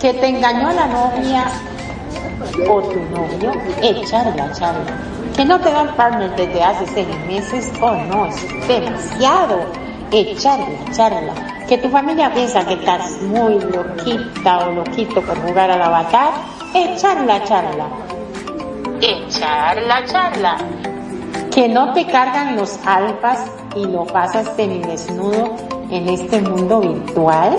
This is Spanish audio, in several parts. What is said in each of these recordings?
que te engañó la novia o tu novio, echarla, charla. Que no te dan partner desde hace seis meses, oh no, es demasiado. Echarla, charla. Que tu familia piensa que estás muy loquita o loquito por jugar al avatar, echarla, charla. Echarla, charla. Que no te cargan los alfas y lo pasas desnudo en este mundo virtual,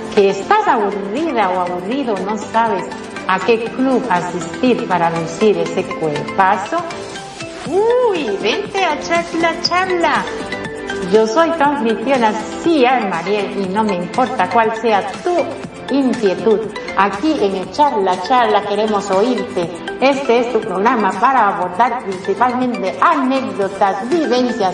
que estás aburrida o aburrido, no sabes a qué club asistir para lucir ese cuerpazo. Uy, vente a charla, charla. Yo soy tu anfitriona, sí, Mariel, y no me importa cuál sea tu inquietud. Aquí en el Charla Charla queremos oírte. Este es tu programa para abordar principalmente anécdotas, vivencias,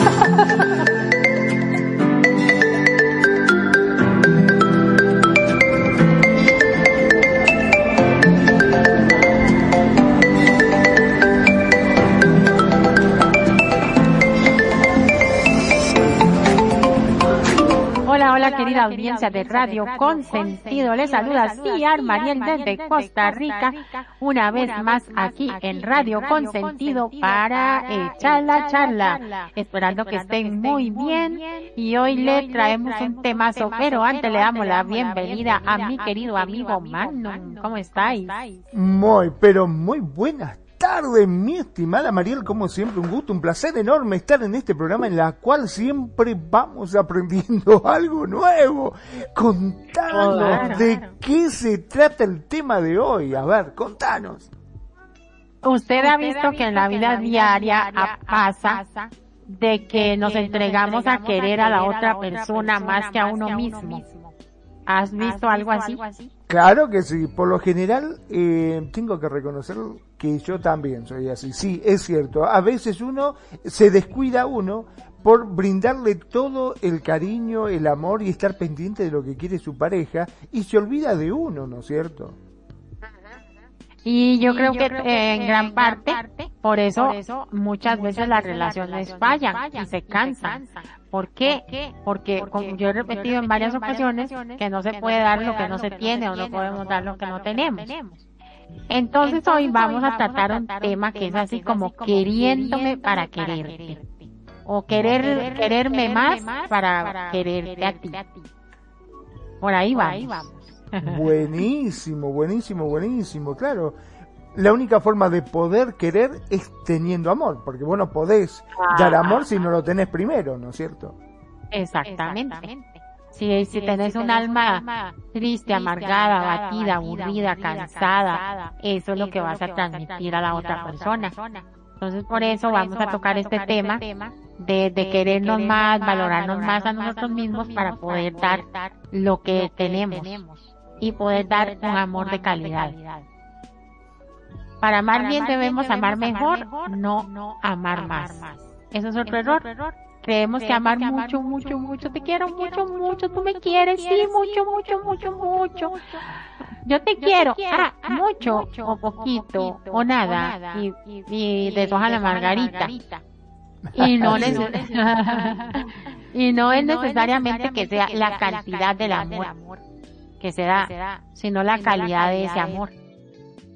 哈哈哈哈哈哈 Hola, querida audiencia de Radio Consentido. Les saluda Ciar Mariel desde Costa Rica, una vez más aquí en Radio Consentido para echar la charla. Esperando que estén muy bien y hoy le traemos un temazo, pero antes le damos la bienvenida a mi querido amigo Manu. ¿Cómo estáis? Muy, pero muy buenas tarde, mi estimada Mariel, como siempre, un gusto, un placer enorme estar en este programa en la cual siempre vamos aprendiendo algo nuevo. Contanos de qué se trata el tema de hoy. A ver, contanos. Usted ha visto que en la vida diaria pasa de que nos entregamos a querer a la otra persona más que a uno mismo. ¿Has visto algo así? Claro que sí, por lo general eh, tengo que reconocer que yo también soy así. Sí, es cierto, a veces uno se descuida uno por brindarle todo el cariño, el amor y estar pendiente de lo que quiere su pareja y se olvida de uno, ¿no es cierto? Y yo, creo, que, en gran parte, por eso, muchas veces las relaciones fallan y se cansan. ¿Por qué? Porque, como yo he repetido en varias ocasiones que no se puede dar lo que no se tiene o no podemos dar lo que no tenemos. Entonces hoy vamos a tratar un tema que es así como queriéndome para quererte. O querer, quererme más para quererte a ti. Por ahí vamos. Buenísimo, buenísimo, buenísimo, claro. La única forma de poder querer es teniendo amor, porque vos no podés dar amor si no lo tenés primero, ¿no es cierto? Exactamente. Si, si tenés un alma triste, amargada, abatida, aburrida, cansada, eso es lo que vas a transmitir a la otra persona. Entonces por eso vamos a tocar este tema de, de querernos más, valorarnos más a nosotros mismos para poder dar lo que tenemos y poder dar un amor de calidad. Para amar bien debemos amar mejor, no amar más. Eso es otro error. Creemos que amar mucho, mucho, mucho, te quiero mucho, mucho, tú me quieres, sí, mucho, mucho, mucho, mucho. Yo te quiero, ah, mucho, o poquito, o nada, y, y deshoja la margarita. Y no, y no es necesariamente que sea la cantidad del amor. que se da, sino la calidad de ese amor.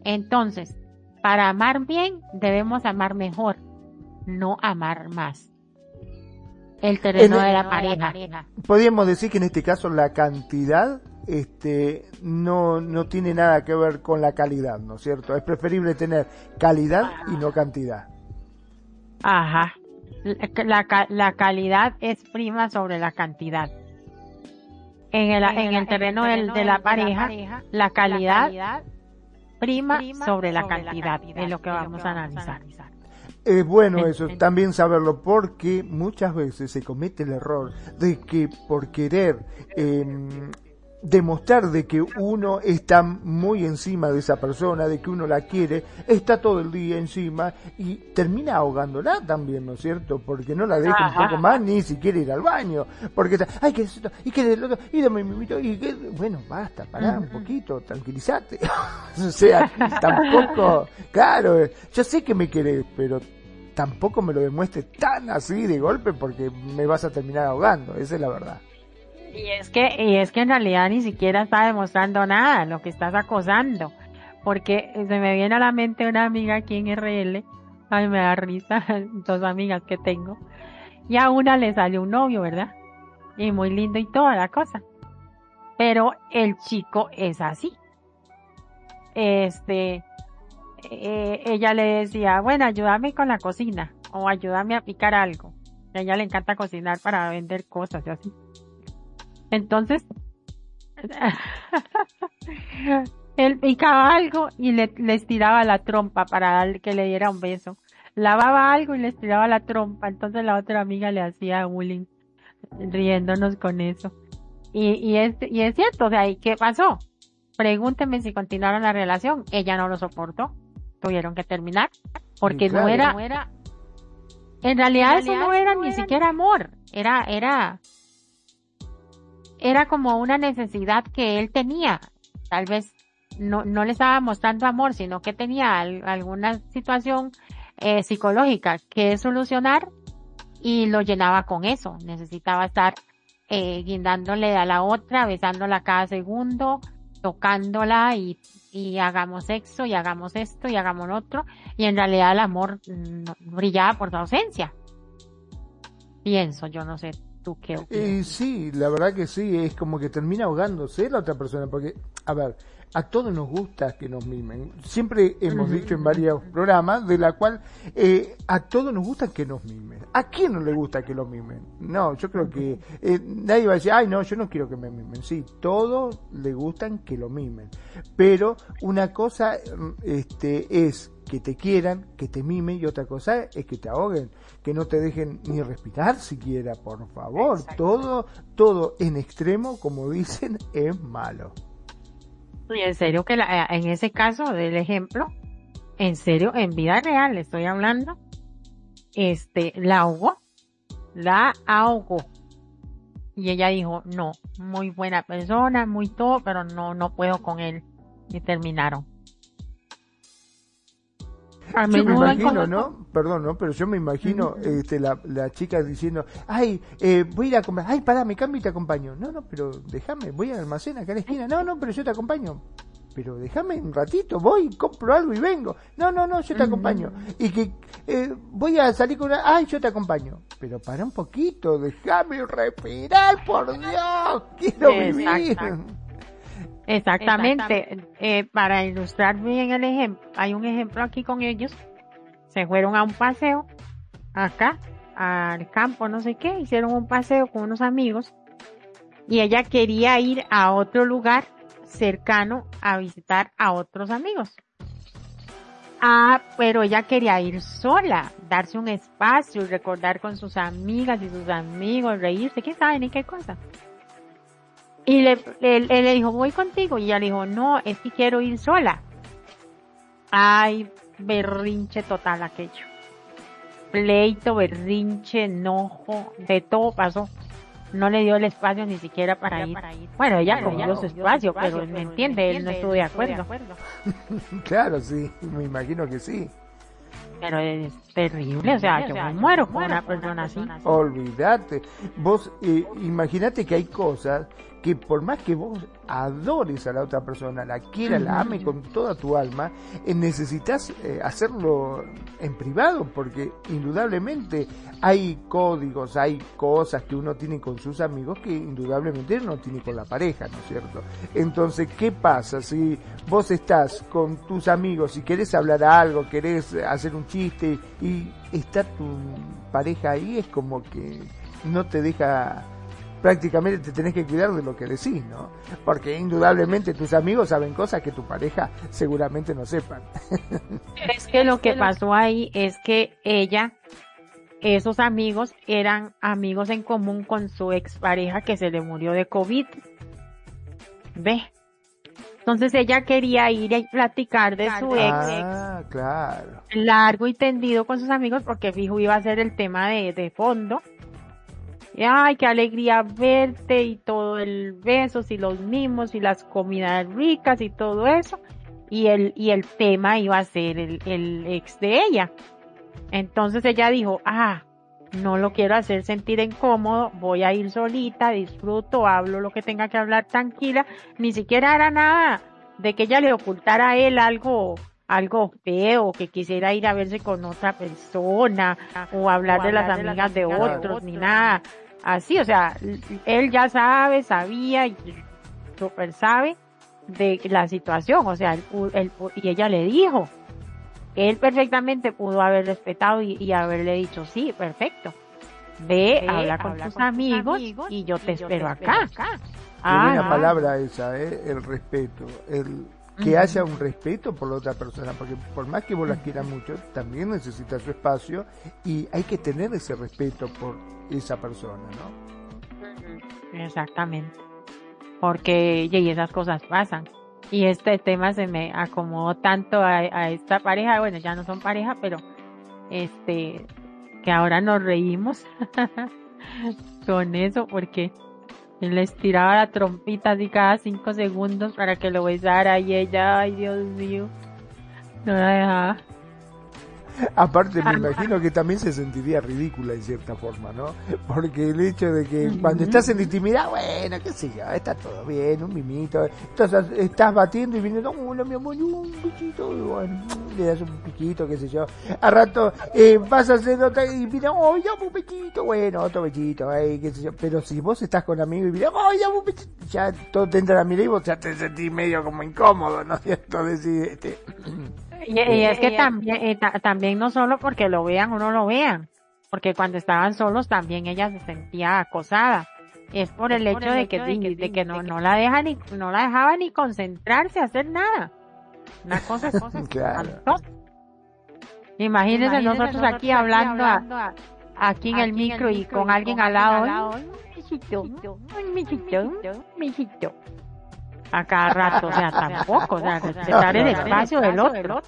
Entonces, para amar bien, debemos amar mejor, no amar más. El terreno de la pareja. Podríamos decir que en este caso la cantidad este, no, no tiene nada que ver con la calidad, ¿no es cierto? Es preferible tener calidad y no cantidad. Ajá. La, la, calidad es prima sobre la cantidad. En el, en el terreno, de, la pareja, la calidad, prima, sobre la cantidad, es lo que vamos a analizar. Es bueno eso, también saberlo, porque muchas veces se comete el error de que por querer eh, demostrar de que uno está muy encima de esa persona, de que uno la quiere, está todo el día encima y termina ahogándola también, ¿no es cierto? Porque no la deja un poco más ni siquiera ir al baño, porque está, ay, que esto, y que el otro, y dame mimito, y que, bueno, basta, pará un poquito, tranquilízate. o sea, tampoco, claro, yo sé que me querés, pero tampoco me lo demuestres tan así de golpe porque me vas a terminar ahogando, esa es la verdad. Y es que, y es que en realidad ni siquiera está demostrando nada, lo que estás acosando. Porque se me viene a la mente una amiga aquí en RL, ay me da risa, dos amigas que tengo, y a una le salió un novio, ¿verdad? Y muy lindo y toda la cosa. Pero el chico es así. Este, eh, ella le decía, bueno, ayúdame con la cocina, o ayúdame a picar algo. A ella le encanta cocinar para vender cosas y así. Entonces, él picaba algo y le, estiraba la trompa para que le diera un beso. Lavaba algo y le estiraba la trompa. Entonces la otra amiga le hacía bullying, riéndonos con eso. Y, y, es, y es cierto, o sea, ¿y qué pasó? Pregúnteme si continuaron la relación. Ella no lo soportó. Tuvieron que terminar. Porque no, era, en realidad, eso no era ni siquiera amor. Era, era, era como una necesidad que él tenía. Tal vez no, no le estaba mostrando amor, sino que tenía alguna situación eh, psicológica que solucionar y lo llenaba con eso. Necesitaba estar eh, guindándole a la otra, besándola cada segundo, tocándola y, y hagamos sexo y hagamos esto y hagamos lo otro. Y en realidad el amor brillaba por su ausencia. Pienso, yo no sé ¿Tú qué eh, sí, la verdad que sí, es como que termina ahogándose la otra persona, porque, a ver, a todos nos gusta que nos mimen. Siempre hemos dicho en varios programas de la cual eh, a todos nos gusta que nos mimen. ¿A quién no le gusta que lo mimen? No, yo creo que eh, nadie va a decir, ay, no, yo no quiero que me mimen. Sí, todos le gustan que lo mimen. Pero una cosa este, es que te quieran, que te mimen y otra cosa es que te ahoguen, que no te dejen ni respirar siquiera, por favor. Todo, todo en extremo, como dicen, es malo. Y en serio que la, en ese caso del ejemplo, en serio, en vida real estoy hablando, este, la ahogó, la ahogó. Y ella dijo, no, muy buena persona, muy todo, pero no, no puedo con él. Y terminaron yo me imagino, ¿no? Perdón, ¿no? Pero yo me imagino este, la, la chica diciendo, ay, eh, voy a ir a comprar, ay, pará, me cambio y te acompaño. No, no, pero déjame, voy al almacén acá en la esquina. No, no, pero yo te acompaño. Pero déjame un ratito, voy, compro algo y vengo. No, no, no, yo te acompaño. Y que eh, voy a salir con una, ay, yo te acompaño. Pero para un poquito, déjame respirar, por Dios, quiero vivir. Exactamente. Eh, para ilustrar bien el ejemplo, hay un ejemplo aquí con ellos. Se fueron a un paseo acá, al campo, no sé qué, hicieron un paseo con unos amigos y ella quería ir a otro lugar cercano a visitar a otros amigos. Ah, pero ella quería ir sola, darse un espacio, recordar con sus amigas y sus amigos, reírse, quién sabe ni qué cosa. Y le, él, le dijo, voy contigo. Y ella le dijo, no, es que quiero ir sola. Ay, berrinche total aquello. Pleito, berrinche, enojo, de todo pasó. No le dio el espacio ni siquiera para, ir. Bueno, ella cogió su espacio, pero, me entiende, él no estuvo de acuerdo. claro, sí, me imagino que sí. Pero es terrible, o sea, yo me muero con una persona así. Olvídate. Vos, eh, imagínate que hay cosas que por más que vos adores a la otra persona, la quieras, la ame con toda tu alma, eh, necesitas eh, hacerlo en privado, porque indudablemente hay códigos, hay cosas que uno tiene con sus amigos que indudablemente no tiene con la pareja, ¿no es cierto? Entonces, ¿qué pasa si vos estás con tus amigos y querés hablar algo, querés hacer un chiste y está tu pareja ahí? Es como que no te deja prácticamente te tenés que cuidar de lo que decís, ¿no? Porque indudablemente tus amigos saben cosas que tu pareja seguramente no sepan. Es que lo que pasó ahí es que ella, esos amigos eran amigos en común con su expareja que se le murió de COVID. ¿Ve? Entonces ella quería ir y platicar de su ex. Ah, claro. Largo y tendido con sus amigos porque fijo iba a ser el tema de, de fondo ay, qué alegría verte y todo el besos y los mimos y las comidas ricas y todo eso. Y el, y el tema iba a ser el, el ex de ella. Entonces ella dijo, ah, no lo quiero hacer sentir incómodo, voy a ir solita, disfruto, hablo lo que tenga que hablar tranquila, ni siquiera era nada de que ella le ocultara a él algo, algo feo, que quisiera ir a verse con otra persona, o hablar, de, las amigas de, otros, ni nada así, o sea, él ya sabe, sabía y super sabe de la situación, o sea, y ella le dijo, él perfectamente pudo haber respetado y, haberle dicho, sí, perfecto, ve, habla con, tus, amigos, y yo te espero acá. Ah, una palabra esa, ¿eh? el respeto, el que haya un respeto por la otra persona, porque por más que vos la quieras mucho, también necesita su espacio y hay que tener ese respeto por esa persona, ¿no? Exactamente. Porque y esas cosas pasan. Y este tema se me acomodó tanto a, a esta pareja, bueno, ya no son pareja, pero este, que ahora nos reímos con eso porque él le estiraba la trompita así cada cinco segundos para que lo besara y ella, ay Dios mío, no la dejaba. Aparte me imagino que también se sentiría ridícula en cierta forma, ¿no? Porque el hecho de que cuando estás en intimidad, bueno, qué sé yo, está todo bien, un mimito, entonces estás batiendo y viene, hola mi amor, un piquito, y bueno, le das un piquito, qué sé yo. A rato eh, vas a hacer otra y mira, oh, ya un piquito, bueno, otro piquito, ay, qué sé yo. Pero si vos estás con amigos y mira, oh, ya un piquito, ya todo te entra a mirar y vos ya te sentís medio como incómodo, ¿no es cierto? Decir, este... Y, es que también, eh, también no solo porque lo vean o no lo vean, porque cuando estaban solos también ella se sentía acosada. Es por el, hecho, de que, de, que, no, no la deja ni, no la dejaba ni concentrarse a hacer nada. Una cosa es cosa Imagínense, nosotros, aquí hablando, aquí en el micro y con, alguien al lado. mijito, a cada rato, o sea, tampoco, o sea, respetar el espacio del otro.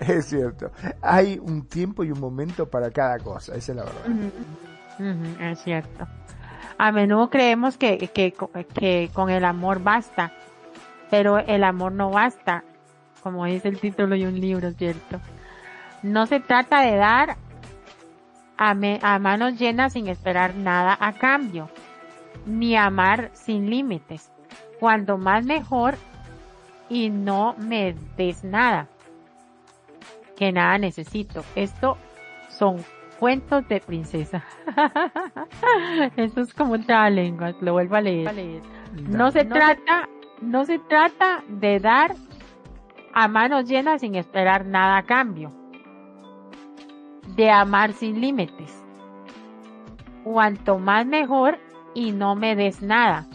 Es cierto, hay un tiempo y un momento para cada cosa, esa es la verdad. es cierto. A menudo creemos que, que, que con el amor basta, pero el amor no basta, como dice el título de un libro, ¿cierto? No se trata de dar a, a manos llenas sin esperar nada a cambio, ni amar sin límites cuando más mejor y no me des nada, que nada necesito. Esto son cuentos de princesa. Esto es como un lengua, lo vuelvo a leer. No se trata, no se trata de dar a manos llenas sin esperar nada a cambio. De amar sin límites. Cuanto más mejor y no me des nada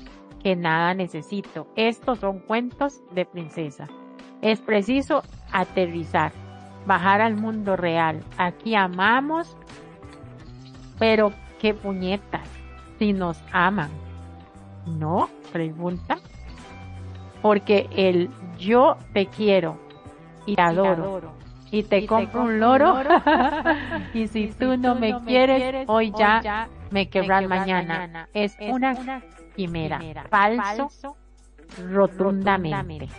que nada necesito. Estos son cuentos de princesa. Es preciso aterrizar, bajar al mundo real. Aquí amamos, pero qué puñetas, si nos aman. ¿No? Pregunta. Porque el yo te quiero y te adoro, y te, compro, un loro, y si tú no me quieres, hoy ya, me quebras mañana. Es, una quimera, falso, rotundamente.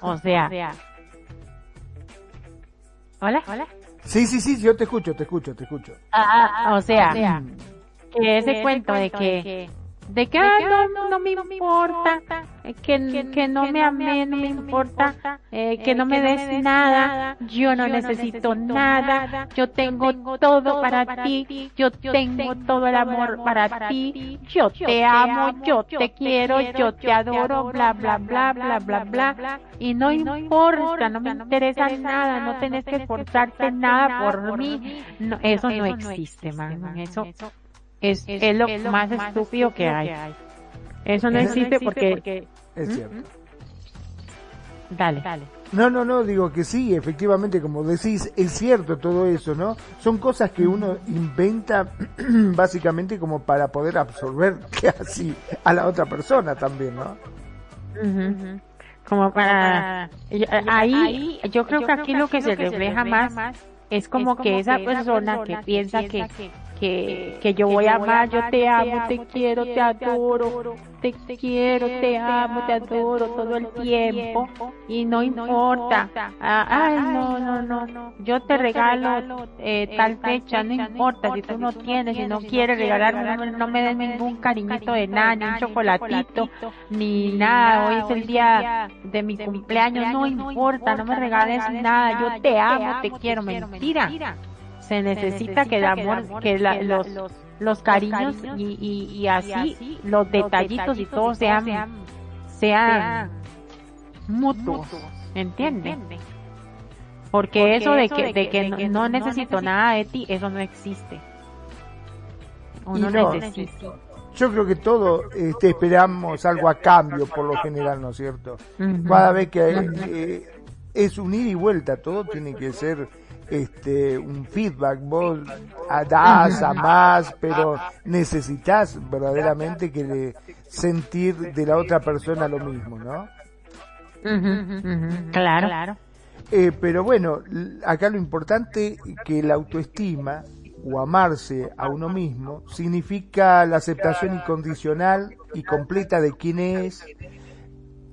O sea, ¿Hola? ¿Hola? Sí, sí, sí, yo te escucho, te escucho, te escucho. Ah, ah, ah o sea, que ese cuento de que de que ah, no, no me importa, que, que no me amé, no me importa, eh, que no me des nada, yo no necesito nada, yo tengo todo para ti, yo tengo todo el amor para ti, yo te amo, yo te quiero, yo te adoro, bla, bla, bla, bla, bla, bla, y no importa, no me interesa nada, no tenés que esforzarte nada por mí, eso no existe, man, eso es, es, lo, más, estúpido que hay. Eso no existe porque... Es cierto. Dale. Dale. No, no, no, digo que sí, efectivamente, como decís, es cierto todo eso, ¿no? Son cosas que uno inventa básicamente como para poder absorber casi a la otra persona también, ¿no? Como para... Ahí, yo creo que aquí lo que se refleja más es como que esa persona que piensa que que, que yo voy a amar, yo te amo, te quiero, te adoro, te quiero, te amo, te adoro todo el tiempo. y no importa, ah, ay no, no, no, yo te regalo eh, tal fecha, no importa si tú no tienes, si no quieres regalarme, no, me den ningún cariñito de nada, ni un chocolatito, ni nada, hoy es el día de mi cumpleaños, no importa, no me regales nada, yo te amo, te quiero, mentira se necesita que el amor, que los, los cariños y, y, así los detallitos y todo sean, sean mutuos, ¿entiendes? Porque eso de que, de que no, necesito nada de ti, eso no existe. Uno necesita. Yo creo que todo este, esperamos algo a cambio por lo general, ¿no es cierto? Cada vez que eh, es un ida y vuelta, todo tiene que ser este un feedback, vos das, a más, pero necesitas verdaderamente que le sentir de la otra persona lo mismo, ¿no? Claro, claro. Eh, pero bueno, acá lo importante que la autoestima o amarse a uno mismo significa la aceptación incondicional y completa de quién es,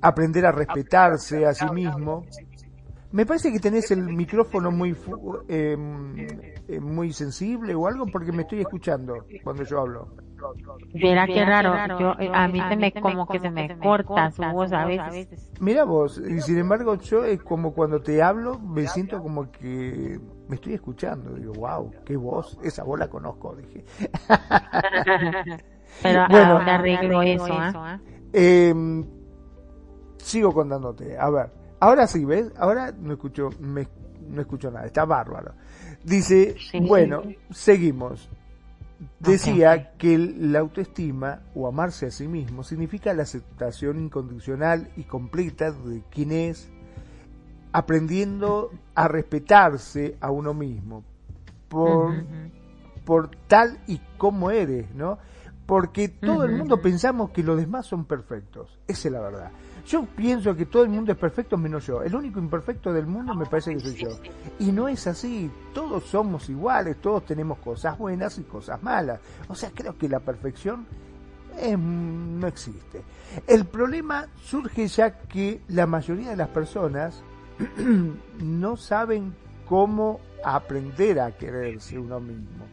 aprender a respetarse a sí mismo, me parece que tenés el micrófono muy eh, eh, muy sensible o algo porque me estoy escuchando cuando yo hablo. Mira qué raro, yo, eh, a mí se me como que se me corta su voz a veces. Mira vos, y sin embargo yo es como cuando te hablo me siento como que me estoy escuchando, digo, wow, qué voz, esa voz la conozco, dije. Pero bueno, arreglo eso, ¿eh? sigo contándote, a ver. Ahora sí, ¿ves? Ahora no escucho, no escucho nada, está bárbaro. Dice, bueno, seguimos. Decía que la autoestima o amarse a sí mismo significa la aceptación incondicional y completa de quien es, aprendiendo a respetarse a uno mismo por, por tal y como eres, ¿no? Porque todo el mundo pensamos que los demás son perfectos, esa es la verdad. Yo pienso que todo el mundo es perfecto menos yo. El único imperfecto del mundo me parece que soy yo. Y no es así. Todos somos iguales, todos tenemos cosas buenas y cosas malas. O sea, creo que la perfección no existe. El problema surge ya que la mayoría de las personas no saben cómo aprender a quererse uno mismo.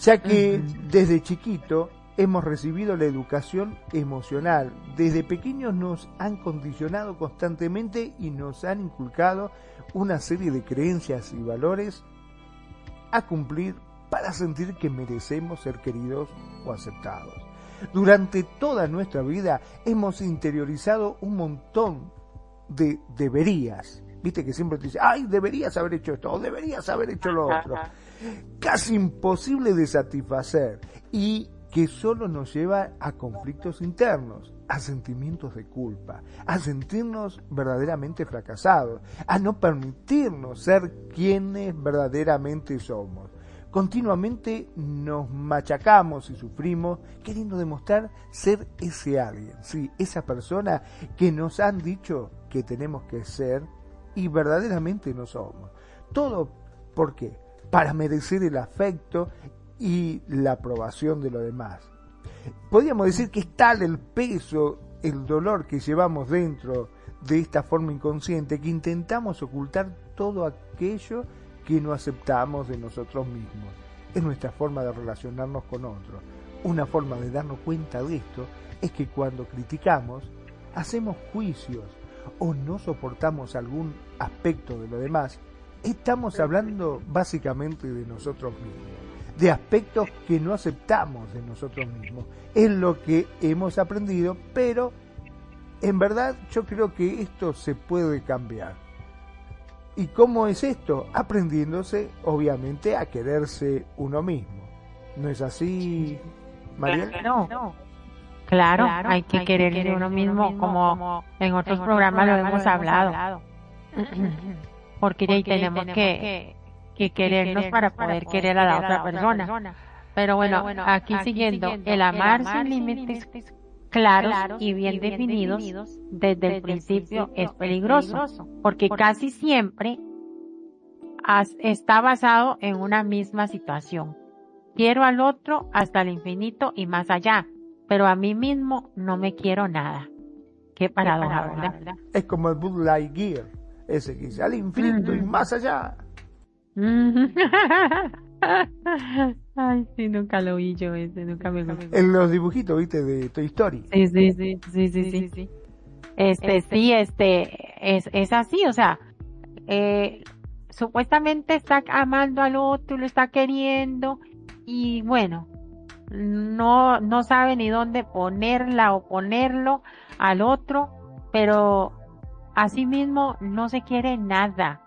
Ya que desde chiquito hemos recibido la educación emocional. Desde pequeños nos han condicionado constantemente y nos han inculcado una serie de creencias y valores a cumplir para sentir que merecemos ser queridos o aceptados. Durante toda nuestra vida hemos interiorizado un montón de deberías. Viste que siempre te dice, ay, deberías haber hecho esto o deberías haber hecho lo otro. Casi imposible de satisfacer. Y que solo nos lleva a conflictos internos, a sentimientos de culpa, a sentirnos verdaderamente fracasados, a no permitirnos ser quienes verdaderamente somos. Continuamente nos machacamos y sufrimos queriendo demostrar ser ese alguien, sí, esa persona que nos han dicho que tenemos que ser y verdaderamente no somos. Todo, ¿por qué? Para merecer el afecto y la aprobación de los demás. Podríamos decir que es tal el peso, el dolor que llevamos dentro de esta forma inconsciente que intentamos ocultar todo aquello que no aceptamos de nosotros mismos. Es nuestra forma de relacionarnos con otros. una forma de darnos cuenta de esto es que cuando criticamos, hacemos juicios o no soportamos algún aspecto de lo demás, estamos hablando básicamente de nosotros mismos, de aspectos que no aceptamos de nosotros mismos. Es lo que hemos aprendido, pero en verdad yo creo que esto se puede cambiar. ¿Y cómo es esto? Aprendiéndose, obviamente, a quererse uno mismo. ¿No es así, María? No. Claro, hay que, quererse uno mismo, como en otros programas lo hemos hablado. Porque ahí tenemos que, que querernos para poder querer a la otra persona. Pero bueno, aquí siguiendo, el amar sin límites claros y bien definidos desde el principio es peligroso, porque casi siempre está basado en una misma situación. Quiero al otro hasta el infinito y más allá, pero a mí mismo no me quiero nada. Qué paradoja, ¿verdad? Es como el Bud Lightyear, ese que dice al infinito y más allá. Ay, sí, nunca lo vi yo ese, nunca me gustó. En los dibujitos, viste, de Toy Story. Sí, sí, sí, sí, sí, sí. Este, este, sí, este, es, es así, o sea, eh, supuestamente está amando al otro, lo está queriendo, y bueno, no, no sabe ni dónde ponerla o ponerlo al otro, pero asimismo no se quiere nada,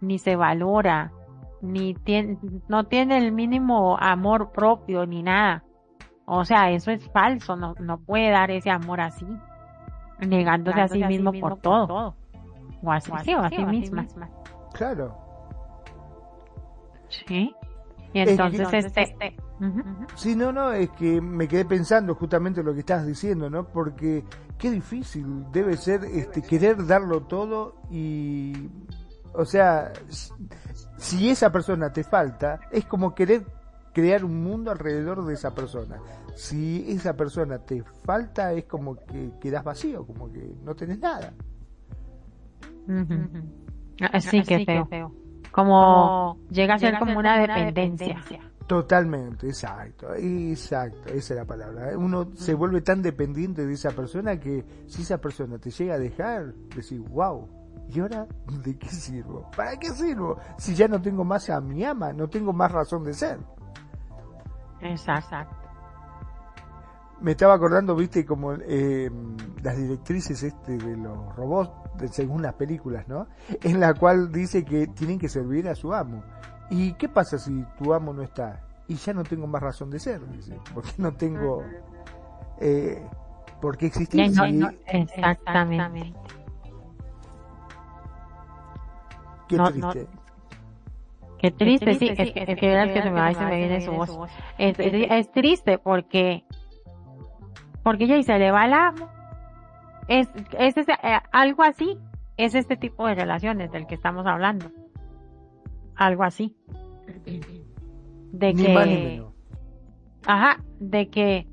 ni se valora, ni tiene, no tiene el mínimo amor propio ni nada. O sea, eso es falso, no, no puede dar ese amor así, negándose a sí mismo, por, todo. O así, o así, misma. Claro. Sí. Y entonces, este... este Sí, no, no, es que me quedé pensando justamente lo que estás diciendo, ¿no? Porque qué difícil debe ser este querer darlo todo y o sea, si esa persona te falta, es como querer crear un mundo alrededor de esa persona. Si esa persona te falta, es como que quedas vacío, como que no tenés nada. Así que feo. Como, llega a ser como, una, dependencia. Totalmente, exacto, exacto, esa es la palabra. Uno se vuelve tan dependiente de esa persona que si esa persona te llega a dejar, decís, wow, ¿y ahora de qué sirvo? ¿Para qué sirvo? Si ya no tengo más a mi ama, no tengo más razón de ser. Exacto. Me estaba acordando, viste, como eh, las directrices este de los robots, según las películas, ¿no? En la cual dice que tienen que servir a su amo. ¿Y qué pasa si tu amo no está? Y ya no tengo más razón de ser, dice, porque no tengo... Eh, ¿Por qué existir? exactamente. Qué triste. Qué triste, sí, es, que, es que verás que se me va y se me viene su voz. Es, es, triste porque, porque ella se le va amo. Es, es, es eh, algo así, es este tipo de relaciones del que estamos hablando. Algo así. De que, ajá, de que,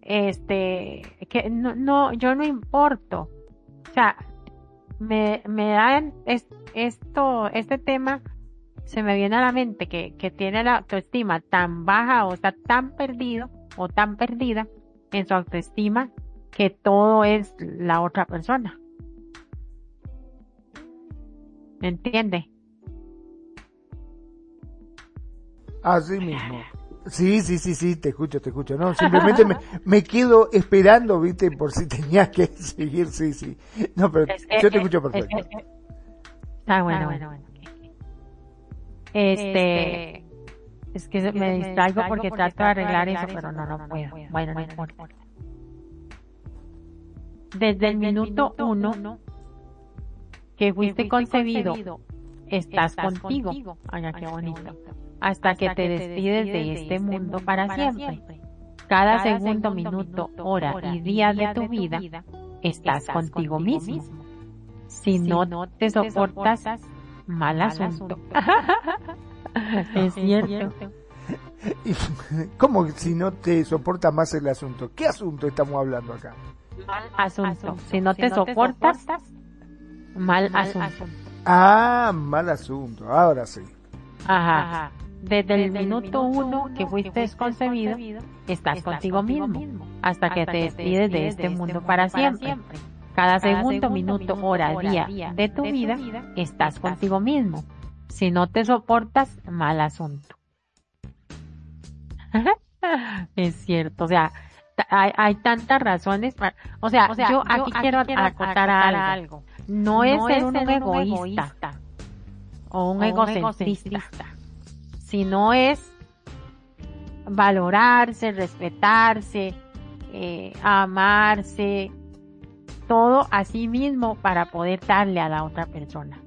este, que no, no, yo no importo. O sea, me, me dan esto, este tema se me viene a la mente que, que tiene la autoestima tan baja o está tan perdido o tan perdida en su autoestima que todo es la otra persona. ¿Entiende? Así mismo. Sí, sí, sí, sí, te escucho, te escucho. No, simplemente me, me quedo esperando, viste, por si tenías que seguir, sí, sí. No, pero yo te escucho perfecto. ah, bueno, bueno, bueno. Este, es que me distraigo porque trato de arreglar eso, pero no, no puedo. Bueno, no importa. Desde el minuto uno que fuiste concebido, estás contigo. Ay, qué bonito hasta que te despides de este, este mundo para siempre. Cada segundo, minuto, hora y día de tu vida estás contigo mismo. Si no te soportas, mal asunto. Es cierto. ¿Cómo si no te soporta más el asunto? ¿Qué asunto estamos hablando acá? Mal asunto. Si no te soportas, mal asunto. Ah, mal asunto. Ahora sí. Ajá desde el minuto uno que fuiste concebido, estás contigo mismo, hasta que te despides de este mundo para siempre. Cada segundo, minuto, hora, día de tu vida, estás contigo mismo. Si no te soportas, mal asunto. es cierto, o sea, hay, tantas razones para, o sea, yo aquí quiero acotar algo. No, es ser un, egoísta, o un, egocentrista, sino es valorarse, respetarse, eh, amarse, todo a sí mismo para poder darle a la otra persona.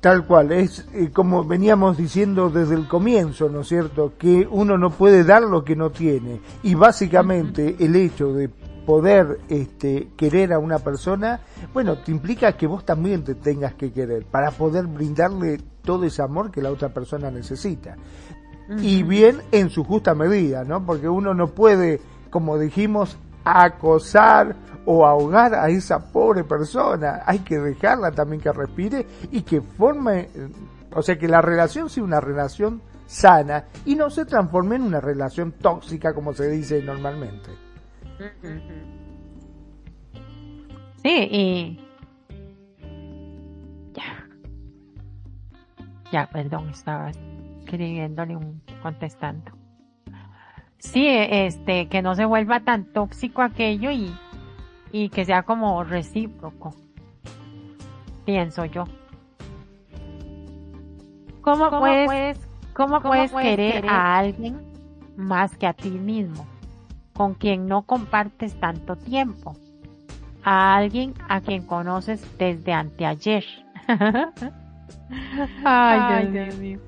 Tal cual, es eh, como veníamos diciendo desde el comienzo, ¿no es cierto? Que uno no puede dar lo que no tiene. Y básicamente el hecho de poder este, querer a una persona, bueno, te implica que vos también te tengas que querer para poder brindarle todo ese amor que la otra persona necesita. Y bien en su justa medida, ¿no? Porque uno no puede, como dijimos, acosar o ahogar a esa pobre persona. Hay que dejarla también que respire y que forme, o sea, que la relación sea una relación sana y no se transforme en una relación tóxica como se dice normalmente. Sí, y ya. Ya, perdón, estaba escribiéndole un contestando. Sí, este, que no se vuelva tan tóxico aquello y, y que sea como recíproco. Pienso yo. ¿Cómo, puedes, cómo, puedes, querer, a alguien más que a ti mismo? Con quien no compartes tanto tiempo. A alguien a quien conoces desde anteayer. Ay, Dios mío.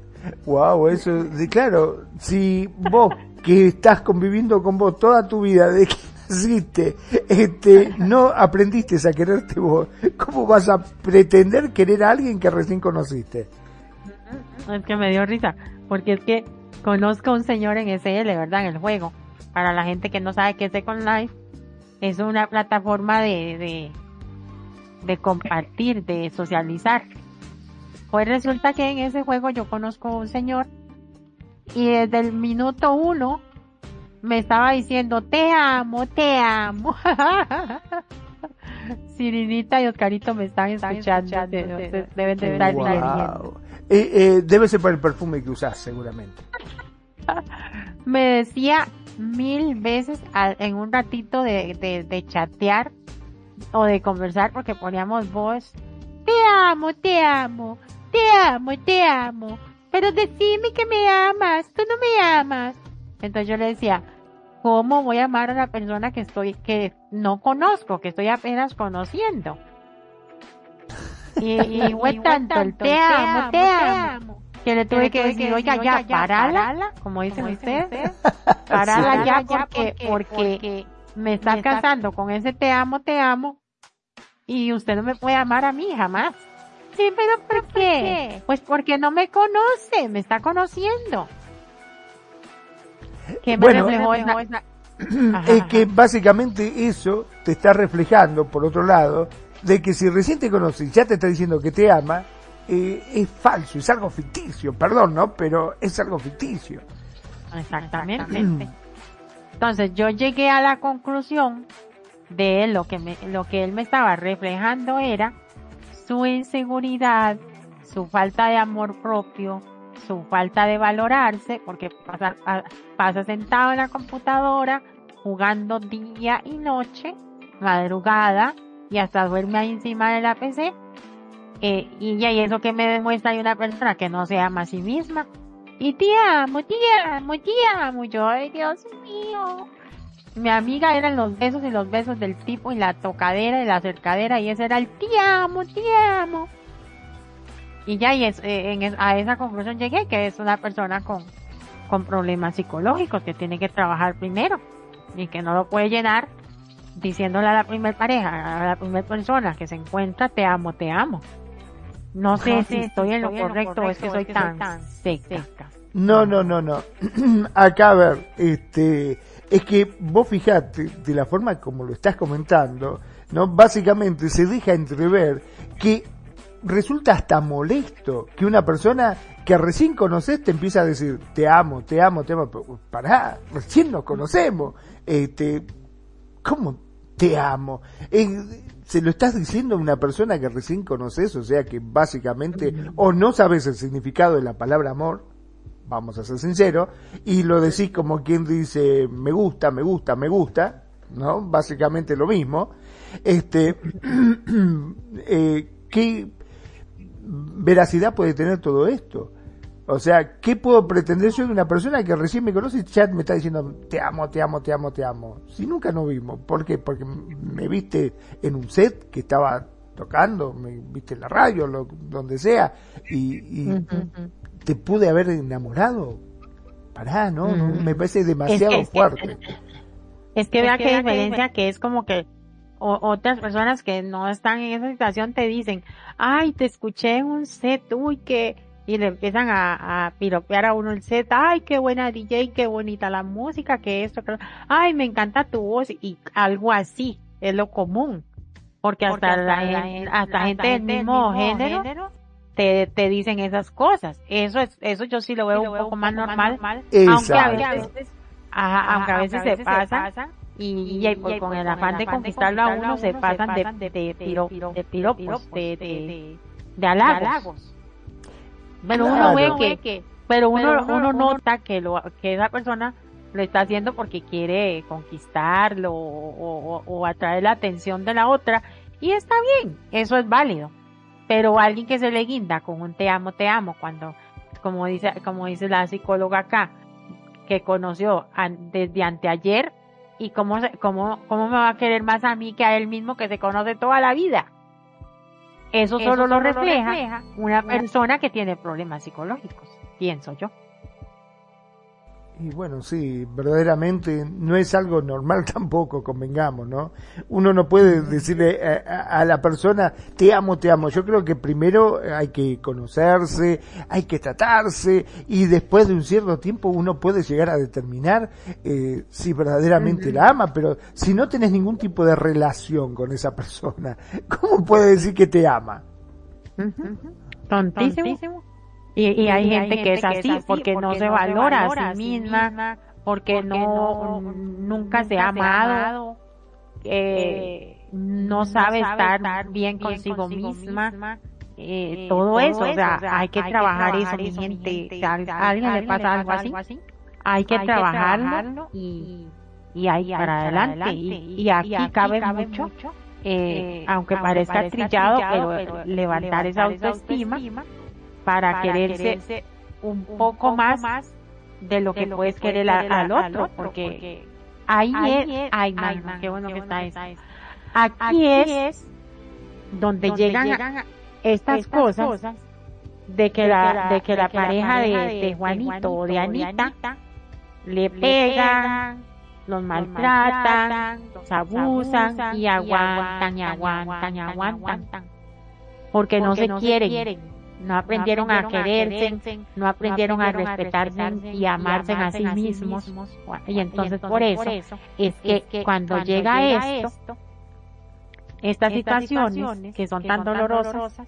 Wow, eso, claro, si vos que estás conviviendo con vos toda tu vida, de que naciste, este, no aprendiste a quererte vos, ¿cómo vas a pretender querer a alguien que recién conociste? Es que me dio risa, porque es que conozco a un señor en SL, ¿verdad? En el juego. Para la gente que no sabe qué es Second Life, es una plataforma de, de, de compartir, de socializar. Pues resulta que en ese juego yo conozco a un señor y desde el minuto uno me estaba diciendo, te amo, te amo. Sirinita y Oscarito me están escuchando, deben de estar wow. eh, eh, debe ser por el perfume que usas, seguramente. me decía mil veces en un ratito de, de, de chatear o de conversar porque poníamos voz, te amo, te amo, te amo, te amo pero decime que me amas, tú no me amas. Entonces yo le decía, ¿cómo voy a amar a una persona que estoy, que no conozco, que estoy apenas conociendo? Y, y fue tanto el te amo, te amo, que le tuve que decir, oiga, ya, parala, como dicen ustedes, parala ya porque, porque me está casando con ese te amo, te amo, y usted no me puede amar a mí jamás. Sí, pero ¿por qué? Pues porque no me conoce, me está conociendo. ¿Qué me bueno, reflejó Es que básicamente eso te está reflejando, por otro lado, de que si recién te conoce y ya te está diciendo que te ama, eh, es falso, es algo ficticio, perdón, ¿no? Pero es algo ficticio. Exactamente. Entonces yo llegué a la conclusión de lo que me, lo que él me estaba reflejando era su inseguridad, su falta de amor propio, su falta de valorarse, porque pasa, pasa sentado en la computadora jugando día y noche, madrugada, y hasta duerme ahí encima de la PC. Eh, y ya y eso que me demuestra hay una persona que no se ama a sí misma. Y te amo, te amo, te amo. Yo, ay Dios mío. Mi amiga eran los besos y los besos del tipo y la tocadera y la cercadera y ese era el te amo, te amo. Y ya y es, eh, a esa conclusión llegué que es una persona con, con problemas psicológicos que tiene que trabajar primero y que no lo puede llenar diciéndole a la primer pareja, a la primera persona que se encuentra te amo, te amo. No sé si estoy en lo correcto o es que soy tan, seca. No, no, no, no. Acá a ver, este, es que vos fijate de la forma como lo estás comentando, ¿no? Básicamente se deja entrever que resulta hasta molesto que una persona que recién conoces te empieza a decir, te amo, te amo, te amo. Pará, recién nos conocemos. Este, ¿Cómo te amo? Eh, se lo estás diciendo a una persona que recién conoces, o sea que básicamente o no sabes el significado de la palabra amor, vamos a ser sinceros, y lo decís como quien dice me gusta, me gusta, me gusta, ¿no? Básicamente lo mismo. Este, eh, ¿qué veracidad puede tener todo esto? O sea, ¿qué puedo pretender yo de una persona que recién me conoce y ya me está diciendo te amo, te amo, te amo, te amo? Si nunca nos vimos. ¿Por qué? Porque me viste en un set que estaba tocando, me viste en la radio, lo, donde sea, y, te pude haber enamorado. Pará, ¿no? me parece demasiado fuerte. Es que, vea qué diferencia que es como que otras personas que no están en esa situación te dicen, ay, te escuché en un set, uy, que y le empiezan a, a, piropear a uno el set, ay, qué buena DJ, qué bonita la música, que esto, que... ay, me encanta tu voz, y algo así, es lo común. Porque, hasta, la, hasta, gente del mismo, género, te, te dicen esas cosas. Eso es, eso yo sí lo veo un poco más normal, aunque a veces, aunque a veces se pasa, y, y, pues, con el afán de conquistarlo a uno se pasan de, de, de, de piropos, de, de, de halagos. Bueno, uno ve que, pero uno, uno, nota que lo, que esa persona lo está haciendo porque quiere conquistarlo o, o, atraer la atención de la otra y está bien, eso es válido. Pero alguien que se le guinda con un te amo, te amo, cuando, como dice, como dice la psicóloga acá, que conoció desde anteayer y cómo, cómo, cómo me va a querer más a mí que a él mismo que se conoce toda la vida. Eso, solo, lo, refleja una persona que tiene problemas psicológicos, pienso yo. Y bueno, sí, verdaderamente no es algo normal tampoco, convengamos, ¿no? Uno no puede decirle a, la persona, te amo, te amo. Yo creo que primero hay que conocerse, hay que tratarse y después de un cierto tiempo uno puede llegar a determinar eh, si verdaderamente la ama, pero si no tenés ningún tipo de relación con esa persona, ¿cómo puede decir que te ama? Tontísimo. Y, hay, gente que es así porque, no se valora a sí misma, porque, no, nunca se ha amado, eh, no sabe estar bien consigo misma. Eh, todo, eso, o sea, hay que trabajar eso, mi gente. a alguien le pasa algo así, hay que trabajarlo y, y ahí para adelante. Y, aquí cabe mucho, eh, aunque parezca trillado, pero levantar esa autoestima para, quererse, un poco más de lo que puedes querer al, otro, porque, ahí, es, ay, qué bueno que está eso. Aquí, es donde, llegan, estas, cosas, de que la, de que la pareja de, Juanito o de Anita, le pegan, los maltratan, los abusan y aguantan y aguantan y aguantan porque no se quieren no aprendieron, a quererse, no aprendieron a respetarse y amarse a sí mismos. Y entonces por eso es que cuando llega esto, estas situaciones que son tan dolorosas,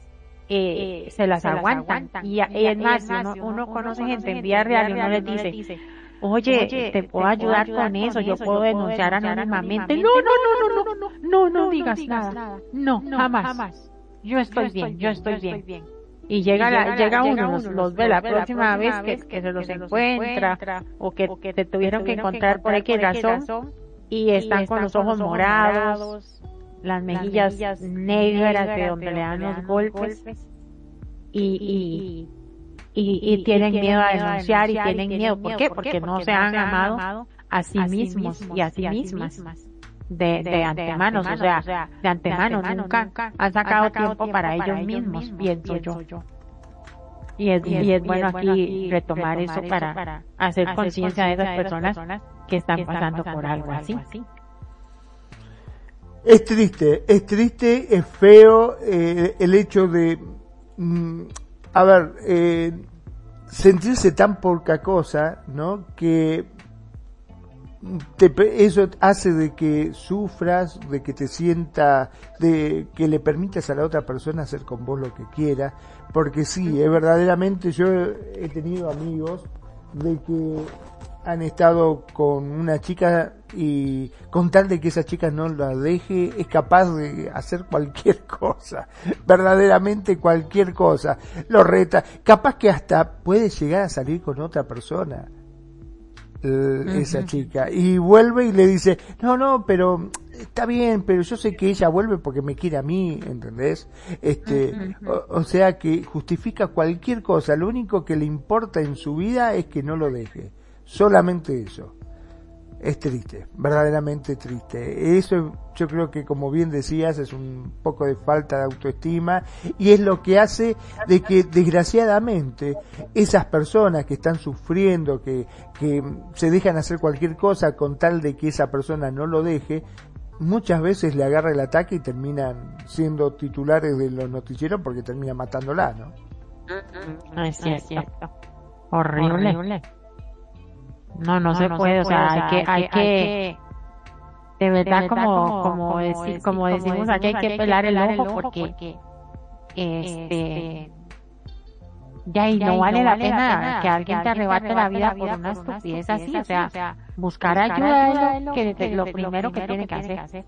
eh, eh, se las aguantan. Y, es más, uno, uno conoce gente en vía real y uno les dice, oye, te puedo ayudar con eso, yo puedo denunciar anónimamente. No, no, no, no, no, no, no, no digas nada. No, jamás. Yo estoy bien, yo estoy bien y llega, la, llega, uno, los, ve la próxima vez que, que, se los encuentra, o que, o que te tuvieron que encontrar por X razón y están con los ojos morados, las mejillas negras de donde le dan los golpes y, y, y, tienen miedo a denunciar y tienen miedo. ¿Por qué? Porque no se han amado a sí mismos y a sí mismas de, de, antemano, o sea, de antemano, nunca, han sacado, tiempo, para, ellos mismos, pienso yo. Y es, y es, bueno aquí retomar, eso para, hacer conciencia de esas personas que están, pasando, por algo así. Es triste, es triste, es feo eh, el hecho de, mm, a ver, eh, sentirse tan poca cosa, ¿no? Que eso hace de que sufras, de que te sienta, de que le permitas a la otra persona hacer con vos lo que quiera, porque sí, es verdaderamente yo he tenido amigos de que han estado con una chica y con tal de que esa chica no la deje, es capaz de hacer cualquier cosa, verdaderamente cualquier cosa, lo reta, capaz que hasta puede llegar a salir con otra persona esa chica. Y vuelve y le dice, no, no, pero está bien, pero yo sé que ella vuelve porque me quiere a mí, ¿entendés? Este, o, sea que justifica cualquier cosa, lo único que le importa en su vida es que no lo deje, solamente eso es triste, verdaderamente triste. Eso yo creo que como bien decías es un poco de falta de autoestima y es lo que hace de que desgraciadamente esas personas que están sufriendo, que, que se dejan hacer cualquier cosa con tal de que esa persona no lo deje, muchas veces le agarra el ataque y terminan siendo titulares de los noticieros porque termina matándola, ¿no? Es cierto. Horrible. No, no, se, puede, o sea, hay que, hay que, de verdad, como, como, decir, como decimos aquí, hay que pelar el ojo porque, este, ya y no vale la pena que alguien te arrebate la vida por una estupidez así, o sea, buscar ayuda es lo, que, lo primero que tiene que hacer.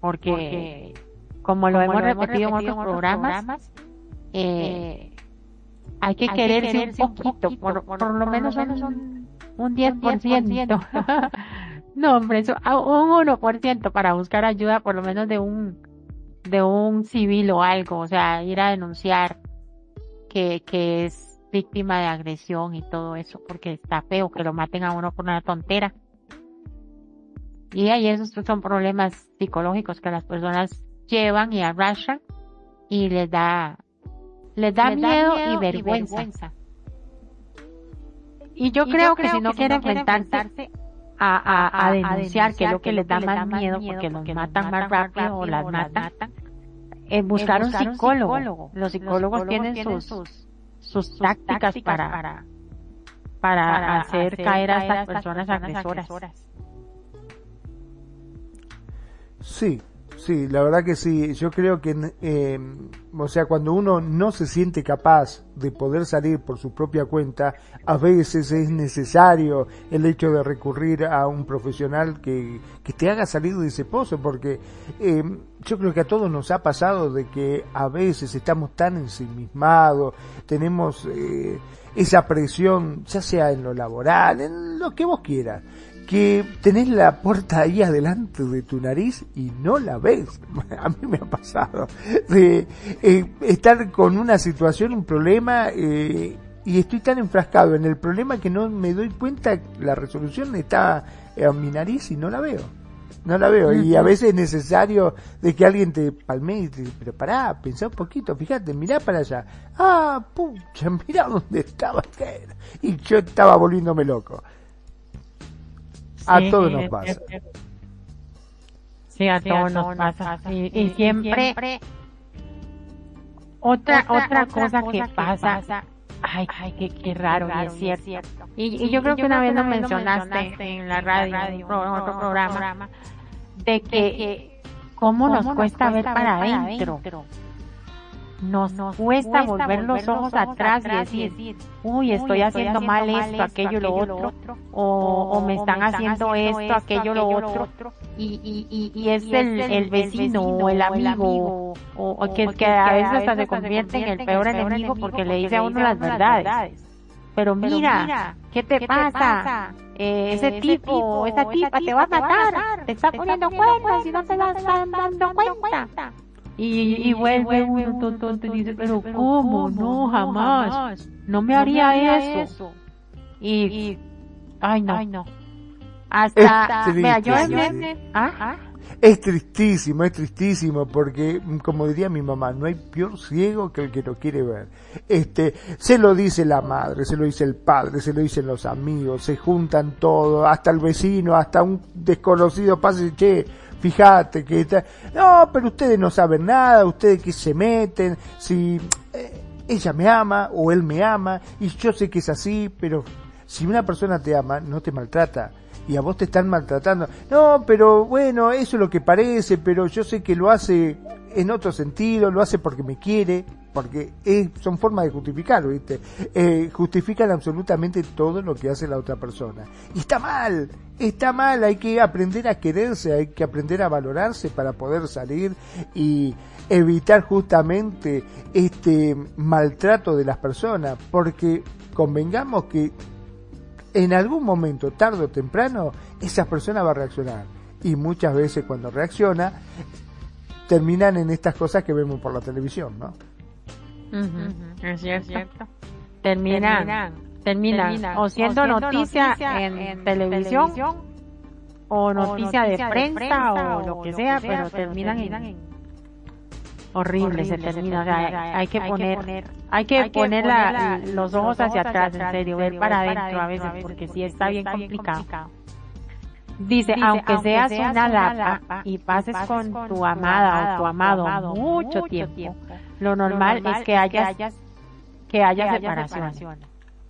Porque, como lo hemos repetido en otros programas, eh, hay que quererse un poquito, por, por lo menos un un 10%. no, hombre, eso, ah, un 1% para buscar ayuda por lo menos de un de un civil o algo, o sea, ir a denunciar que, que es víctima de agresión y todo eso, porque está feo que lo maten a uno por una tontera. Y ahí esos son problemas psicológicos que las personas llevan y arrastran y les da les da, miedo, y vergüenza. Y yo, creo, que si no quiere enfrentarse a, a, denunciar, que es lo que les da más miedo, porque los matan más rápido o las matan, es buscar, un, psicólogo. Los psicólogos, tienen sus, sus, tácticas, para, para, hacer, caer a estas personas agresoras. Sí, Sí, la verdad que sí. Yo creo que, eh, o sea, cuando uno no se siente capaz de poder salir por su propia cuenta, a veces es necesario el hecho de recurrir a un profesional que, que te haga salir de ese pozo, porque eh, yo creo que a todos nos ha pasado de que a veces estamos tan ensimismados, tenemos eh, esa presión, ya sea en lo laboral, en lo que vos quieras que tenés la puerta ahí adelante de tu nariz y no la ves. A mí me ha pasado de eh, estar con una situación, un problema, eh, y estoy tan enfrascado en el problema que no me doy cuenta la resolución está en mi nariz y no la veo. No la veo. Y a veces es necesario de que alguien te palme y te pero pará, pensá un poquito, fíjate, mirá para allá. Ah, pucha, mirá dónde estaba. Y yo estaba volviéndome loco. A todos nos pasa. Sí, a todos nos pasa. Y, siempre, otra, otra cosa que pasa, ay, ay qué, qué raro, y es cierto. Y, yo creo que una vez lo mencionaste en la radio, en otro programa, de que cómo nos cuesta ver para adentro nos, cuesta volver los ojos atrás y decir, uy, estoy haciendo mal esto, aquello, lo otro, o, me están haciendo esto, aquello, lo otro, y, y, y, es el, el vecino o el amigo, o, que, que a veces hasta se convierte en el peor enemigo porque le dice a uno las verdades. Pero mira, ¿qué te pasa? Eh, ese tipo, esa tipa te va a matar, te está poniendo cuentas y no te das dando cuenta. Y, y vuelve un tonto y dice, pero ¿cómo? No, jamás. No me haría eso. Y, ay no. Ay, no. Hasta, es yo ¿ah? Es tristísimo, es tristísimo, porque, como diría mi mamá, no hay peor ciego que el que no quiere ver. Este, se lo dice la madre, se lo dice el padre, se lo dicen los amigos, se juntan todos, hasta el vecino, hasta un desconocido pasa y che, fíjate que está, no, pero ustedes no saben nada, ustedes que se meten, si eh, ella me ama o él me ama, y yo sé que es así, pero si una persona te ama, no te maltrata. y a vos te están maltratando. No, pero bueno, eso es lo que parece, pero yo sé que lo hace en otro sentido, lo hace porque me quiere, porque son formas de justificar, ¿viste? Eh, justifican absolutamente todo lo que hace la otra persona. Y está mal, está mal, hay que aprender a quererse, hay que aprender a valorarse para poder salir y evitar justamente este maltrato de las personas, porque convengamos que en algún momento, tarde o temprano, esa persona va a reaccionar. Y muchas veces cuando reacciona, terminan en estas cosas que vemos por la televisión, ¿no? Es cierto. Terminan, terminan, o siendo, noticia, en, televisión, o noticia, de, prensa, o lo que sea, pero terminan en, horrible, se termina. hay, que poner, hay que poner, los ojos hacia atrás, en serio, ver para adentro a veces, porque sí está bien complicado. Dice, aunque, seas una lapa y pases con tu amada o tu amado mucho tiempo, lo normal es que hayas, que haya separación.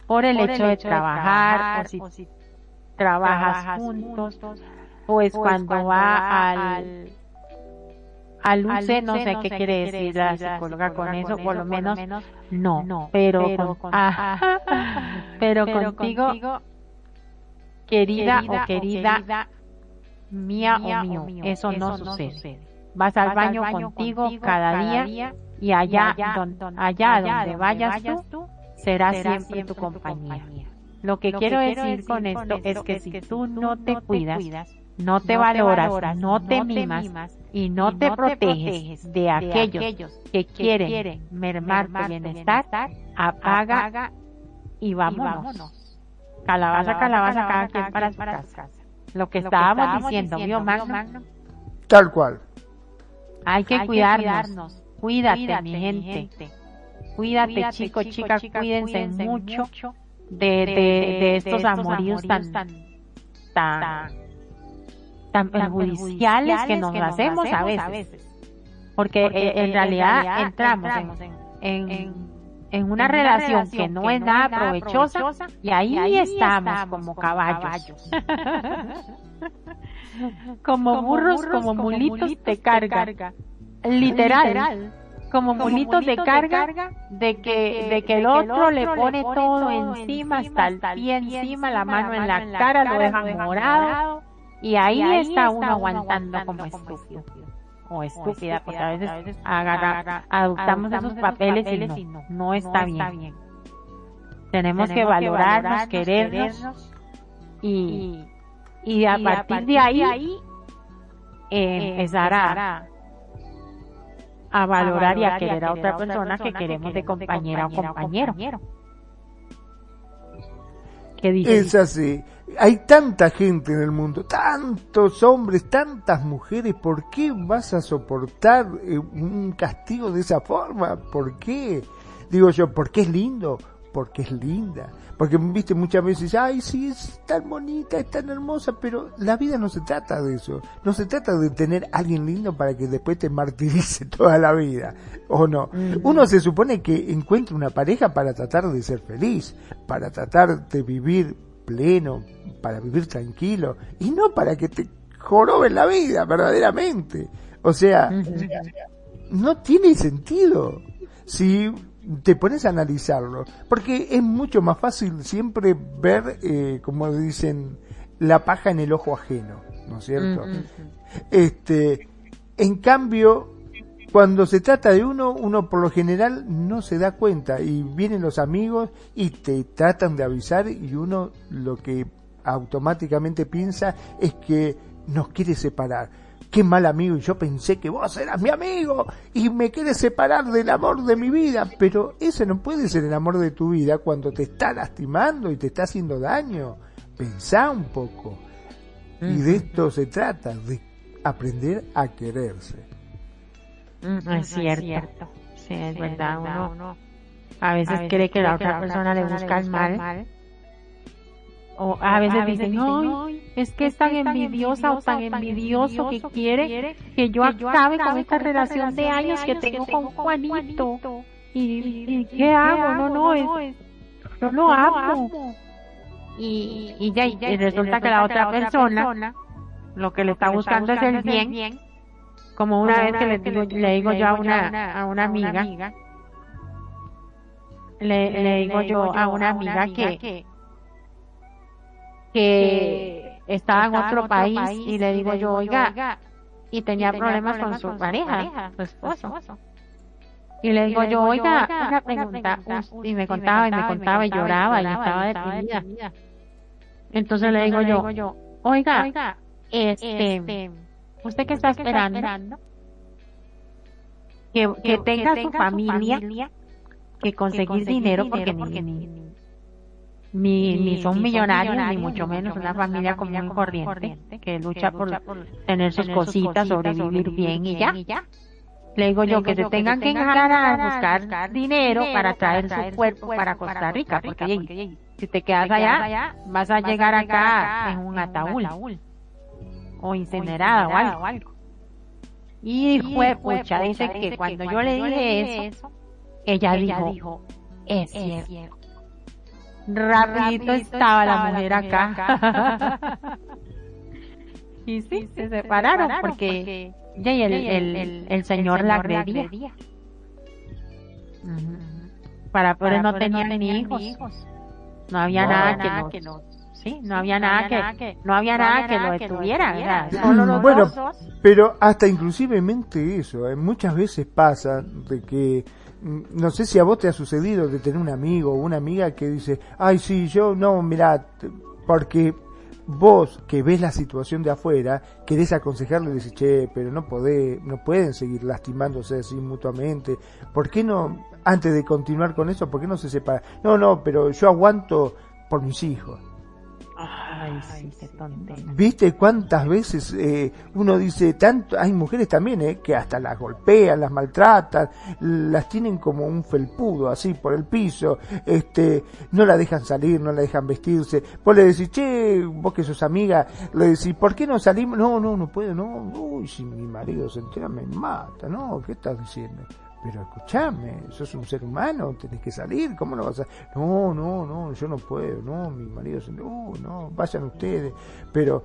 Por el hecho de trabajar, o si trabajas juntos, pues cuando va al al UCE, no sé qué quiere decir la psicóloga con eso, por lo menos no, pero, pero contigo querida, o querida, mía, o mío. Eso, no, sucede. Vas al baño, contigo cada día y allá, allá, donde vayas tú, será, siempre tu compañía. Lo que, quiero, decir con esto es que si tú no te cuidas, no te valoras, no te mimas y no te proteges de aquellos que quieren mermar tu bienestar, apaga y vámonos. Calabaza, calabaza, cada quien para su casa. Lo que estábamos diciendo, ¿vio Magno? Tal cual. Hay que cuidarnos. Cuídate, mi gente. Cuídate, chicos, chicas, cuídense mucho de, de, estos amoríos tan, tan, tan perjudiciales que nos hacemos a veces. Porque en realidad entramos en en una, relación, que no es nada provechosa, y ahí, estamos, como caballos. como burros, como mulitos de carga. Literal. Como mulitos de carga de que, de que el otro le pone todo encima, hasta el pie encima, la mano en la cara, lo deja morado, y ahí está uno aguantando como estúpido o estúpida, porque a veces, adoptamos esos papeles, y, no, no, está, bien. Tenemos, que valorarnos, querernos, y, y, a, partir de ahí, eh, empezar a, a valorar y a querer a otra persona que queremos de compañera o compañero. Es así. Hay tanta gente en el mundo, tantos hombres, tantas mujeres. ¿Por qué vas a soportar eh, un castigo de esa forma? ¿Por qué? Digo yo, porque es lindo, porque es linda. Porque, viste, muchas veces, ay, sí, es tan bonita, es tan hermosa, pero la vida no se trata de eso. No se trata de tener a alguien lindo para que después te martirice toda la vida. ¿O no? Uno se supone que encuentra una pareja para tratar de ser feliz, para tratar de vivir pleno, para vivir tranquilo, y no para que te joroben la vida, verdaderamente. O sea, no tiene sentido. Si te pones a analizarlo, porque es mucho más fácil siempre ver, eh, como dicen, la paja en el ojo ajeno, ¿no es cierto? Este, en cambio, cuando se trata de uno, uno por lo general no se da cuenta y vienen los amigos y te tratan de avisar y uno lo que automáticamente piensa es que nos quiere separar qué mal amigo, y yo pensé que vos eras mi amigo y me quieres separar del amor de mi vida, pero ese no puede ser el amor de tu vida cuando te está lastimando y te está haciendo daño. Pensá un poco. Y de esto se trata, de aprender a quererse. es cierto. Sí, es verdad. Uno, a veces, cree que la otra persona le busca el mal o a veces dicen, no, es que es tan envidiosa o tan envidioso que quiere que yo acabe con esta relación de años que tengo con Juanito. ¿Y, qué hago? No, no, es, yo lo amo. y, y, ya, y resulta que la otra persona lo que le está buscando es el bien, como una vez que le digo, le digo yo a una, a una amiga, le, le digo yo a una amiga que, que estaba en otro país y le digo yo, oiga, y tenía problemas con su pareja, su esposo. Y le digo yo, oiga, una pregunta, y me contaba y me contaba y lloraba y estaba deprimida. Entonces le digo yo, oiga, este, este, ¿usted qué está esperando? Que, que, tenga su familia, que conseguir dinero porque ni, ni, ni, son millonarios, ni mucho menos una familia común y corriente, que lucha por tener sus cositas, sobrevivir bien y ya. Le digo yo que se tengan que enganar a buscar dinero para traer su cuerpo para Costa Rica, porque si te quedas allá, vas a llegar acá en un ataúd o incinerada o algo. Y fue, pucha, dice que cuando yo le dije eso, ella dijo, es cierto. Rapidito estaba la mujer acá. y sí, se separaron porque ya el, el, el, señor la agredía. Para poder no tener ni hijos. No había nada que no Sí, no había nada que, no había nada que lo detuviera, bueno, pero hasta inclusivemente eso, ¿eh? muchas veces pasa de que no sé si a vos te ha sucedido de tener un amigo o una amiga que dice, ay sí, yo no, mirá, porque vos que ves la situación de afuera, querés aconsejarle y decís, che, pero no podés, no pueden seguir lastimándose así mutuamente, ¿por qué no, antes de continuar con eso, por qué no se separa? No, no, pero yo aguanto por mis hijos. Ay, sí, qué ¿Viste cuántas veces eh, uno dice, tanto, hay mujeres también eh, que hasta las golpean, las maltratan, las tienen como un felpudo así por el piso, este, no la dejan salir, no la dejan vestirse. Vos le decís, che, vos que sos amiga, le decís, ¿por qué no salimos? No, no, no puedo, no, uy, si mi marido se entera me mata, no, ¿qué estás diciendo? Pero escúchame, sos un ser humano, tenés que salir, ¿cómo no vas a...? No, no, no, yo no puedo, no, mi marido se... No, no, vayan ustedes, pero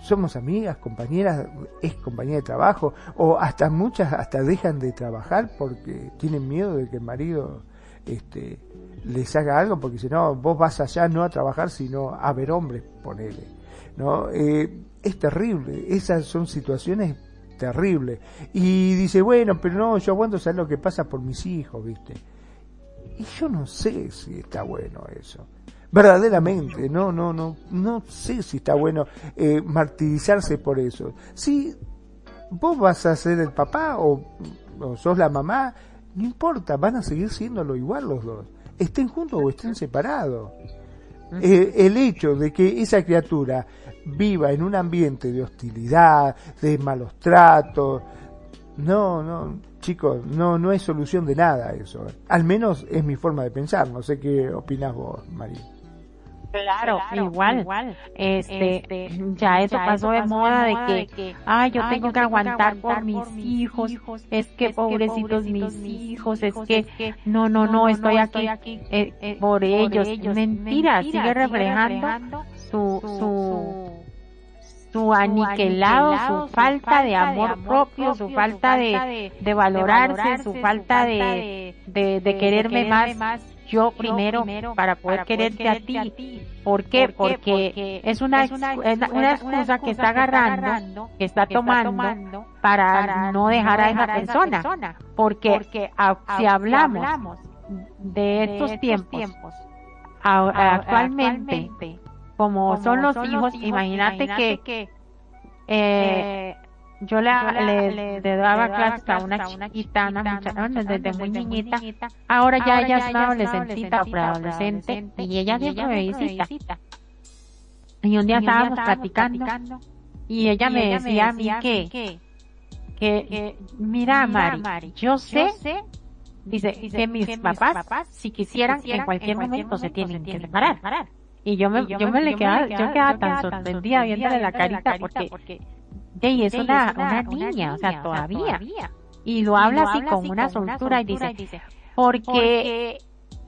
somos amigas, compañeras, es compañía de trabajo, o hasta muchas hasta dejan de trabajar porque tienen miedo de que el marido este, les haga algo, porque si no, vos vas allá no a trabajar, sino a ver hombres, ponele. ¿no? Eh, es terrible, esas son situaciones terrible. Y dice, bueno, pero no, yo aguanto saber lo que pasa por mis hijos, ¿viste? Y yo no sé si está bueno eso. Verdaderamente, no, no, no, no sé si está bueno eh, martirizarse por eso. Si vos vas a ser el papá o, sos la mamá, no importa, van a seguir siéndolo igual los dos. Estén juntos o estén separados. Eh, el hecho de que esa criatura viva en un ambiente de hostilidad, de malos tratos. No, no, chicos, no, no es solución de nada eso. Al menos es mi forma de pensar. No sé qué opinas vos, María. Claro, igual. Este, este, ya eso pasó de moda de que, ay, yo tengo que aguantar por mis hijos, es que pobrecitos mis hijos, es que, no, no, no, estoy aquí eh, eh, por ellos. Mentira, sigue reflejando su, su, su aniquilado, su falta de amor propio, su falta de, de valorarse, su falta de, de, quererme más yo primero para poder quererte a ti. ¿Por qué? Porque es una, una excusa que está agarrando, que está tomando para no dejar a esa persona. Porque si hablamos de estos tiempos, actualmente, como, son los hijos, imagínate, que, eh, yo le, le, le, daba clases a una chiquita, una muchacha, desde muy niñita, ahora ya ella es una adolescentita o preadolescente, y ella siempre me visita. Y un día estábamos platicando, y ella me decía a mí que, que, mira Mari, yo sé, dice, que mis papás, si quisieran, en cualquier momento se tienen que separar. Y yo me, yo, me, le quedaba, yo quedaba tan sorprendida viéndole la carita porque, porque y es una, una, niña, o sea, todavía. Y lo habla así con una soltura y dice, porque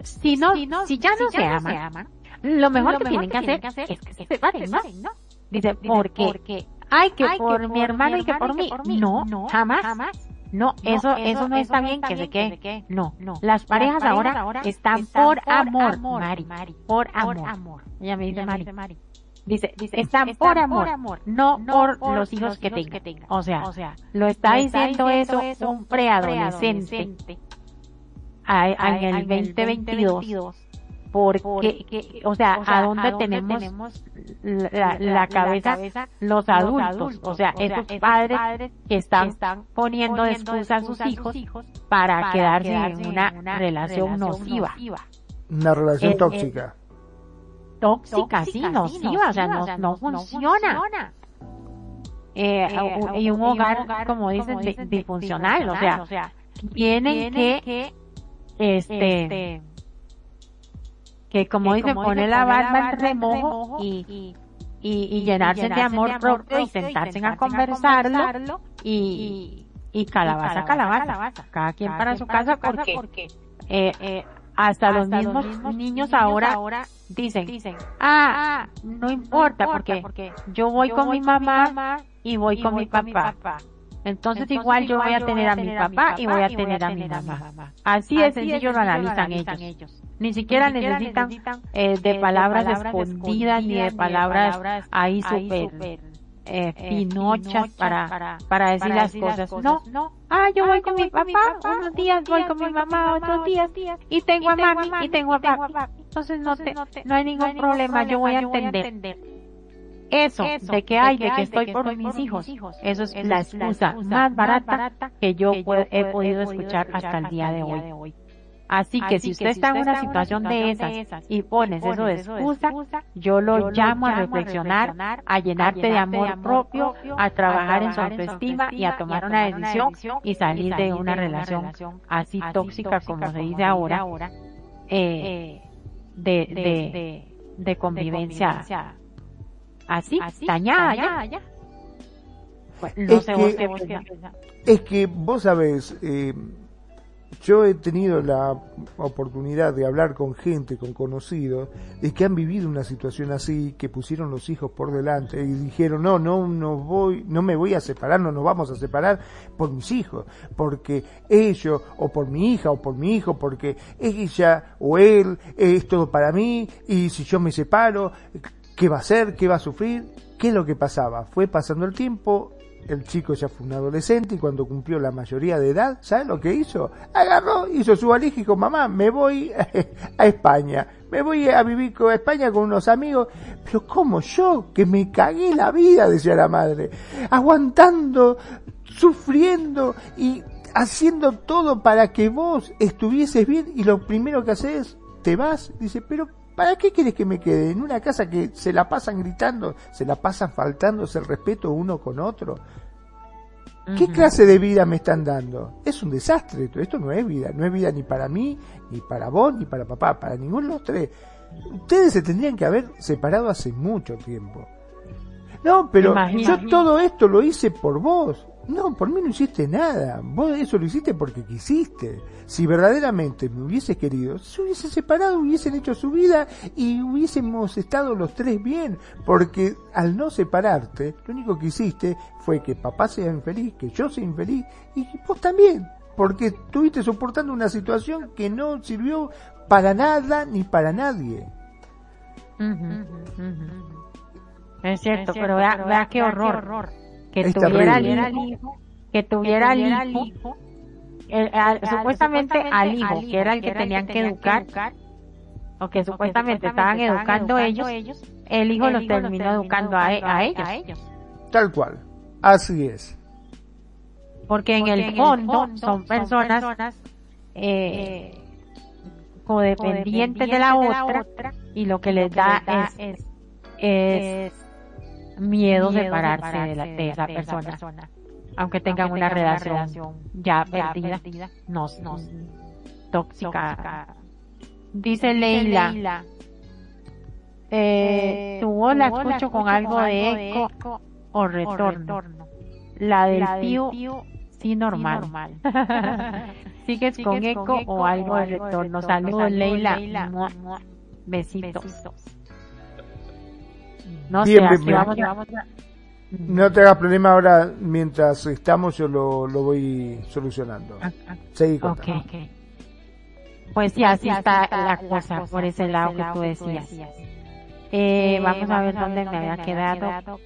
si no, si ya no se ama, lo mejor que tienen que hacer es que se separen, ¿no? Dice, ¿por qué? Ay, que por mi hermano y que por mí. No, jamás. No, eso, eso no está bien que se quede. No, no. Las parejas ahora están por amor, Mari. Por amor. Ella me dice Mari. Dice, dice, están, por, amor, no, por, los hijos, que, tengan. O sea, o sea, lo está, diciendo, eso, un preadolescente, en el 2022. Porque, o sea, ¿a dónde, tenemos, la, cabeza, los adultos? O sea, esos padres, que están, poniendo de excusa a sus hijos para, quedarse, en una, relación, nociva. Una relación tóxica tóxica, sí, nociva, o sea, no, no funciona. Eh, y un hogar, como dices, disfuncional, o sea, tienen que, este, que como dicen, poner la barba en remojo y, y, llenarse de amor propio y sentarse a conversarlo y, y calabaza, calabaza, cada quien para su casa porque eh, eh, hasta, los, mismos niños, ahora, dicen, ah, ah no importa, porque, yo voy con mi mamá y voy con mi papá. Entonces, igual yo voy a tener a mi papá y voy a tener a mi mamá. Así de sencillo lo analizan ellos. Ni siquiera necesitan eh, de palabras escondidas ni de palabras ahí súper eh, pinochas para, para decir las cosas. No, no. Ah, yo voy con mi papá, unos días voy con mi mamá, otros días, y tengo a mami y tengo a papi. Entonces no, te, no hay ningún problema, yo voy a entender. Eso, de que hay, de que estoy por mis hijos, eso es la excusa más barata que yo he podido escuchar hasta el día de hoy. Así, que, si usted está en una situación de esas, y pones eso de excusa, yo lo llamo a reflexionar, a llenarte de amor propio, a trabajar en su autoestima y a tomar una decisión y salir de una relación así tóxica como se dice ahora, eh, de, de, convivencia así, dañada ya. es, que, es que vos sabés, eh, yo he tenido la oportunidad de hablar con gente, con conocidos, de que han vivido una situación así, que pusieron los hijos por delante y dijeron, no, no, no voy, no me voy a separar, no nos vamos a separar por mis hijos, porque ellos, o por mi hija, o por mi hijo, porque ella o él es todo para mí, y si yo me separo, ¿qué va a hacer? ¿Qué va a sufrir? ¿Qué es lo que pasaba? Fue pasando el tiempo, el chico ya fue un adolescente y cuando cumplió la mayoría de edad, ¿sabes lo que hizo? Agarró, hizo su valija y dijo, mamá, me voy a España, me voy a vivir con España con unos amigos. Pero ¿cómo yo? Que me cagué la vida, decía la madre, aguantando, sufriendo y haciendo todo para que vos estuvieses bien y lo primero que haces, te vas, dice, pero ¿Para qué quieres que me quede? En una casa que se la pasan gritando, se la pasan faltándose el respeto uno con otro. ¿Qué clase de vida me están dando? Es un desastre esto, esto no es vida, no es vida ni para mí, ni para vos, ni para papá, para ninguno de los tres. Ustedes se tendrían que haber separado hace mucho tiempo. No, pero yo todo esto lo hice por vos. No, por mí no hiciste nada. Vos eso lo hiciste porque quisiste. Si verdaderamente me hubiese querido, se hubiese separado, hubiesen hecho su vida y hubiésemos estado los tres bien. Porque al no separarte, lo único que hiciste fue que papá sea infeliz, que yo sea infeliz y vos también. Porque estuviste soportando una situación que no sirvió para nada ni para nadie. Es cierto, pero vea, qué horror que tuviera el hijo, que tuviera el hijo, supuestamente al hijo, que era el que tenían que educar, o que supuestamente estaban educando ellos, el hijo los terminó educando a, ellos. Tal cual, así es. Porque en el fondo son personas eh, codependientes de la otra y lo que les da es, miedo, separarse, de, la, de, esa, persona. Aunque tengan una, relación, ya, perdida, no, no, tóxica. Dice Leila, eh, tu voz la escucho con algo de eco o retorno. La del tío, sí normal. ¿Sigues con eco o algo de retorno? Saludos, Leila Besitos. No vamos, No te hagas problema ahora, mientras estamos yo lo, lo voy solucionando. Ah, ah. Seguí okay, Pues sí, así está la cosa, por ese lado que tú decías. Eh, vamos a ver dónde me había quedado.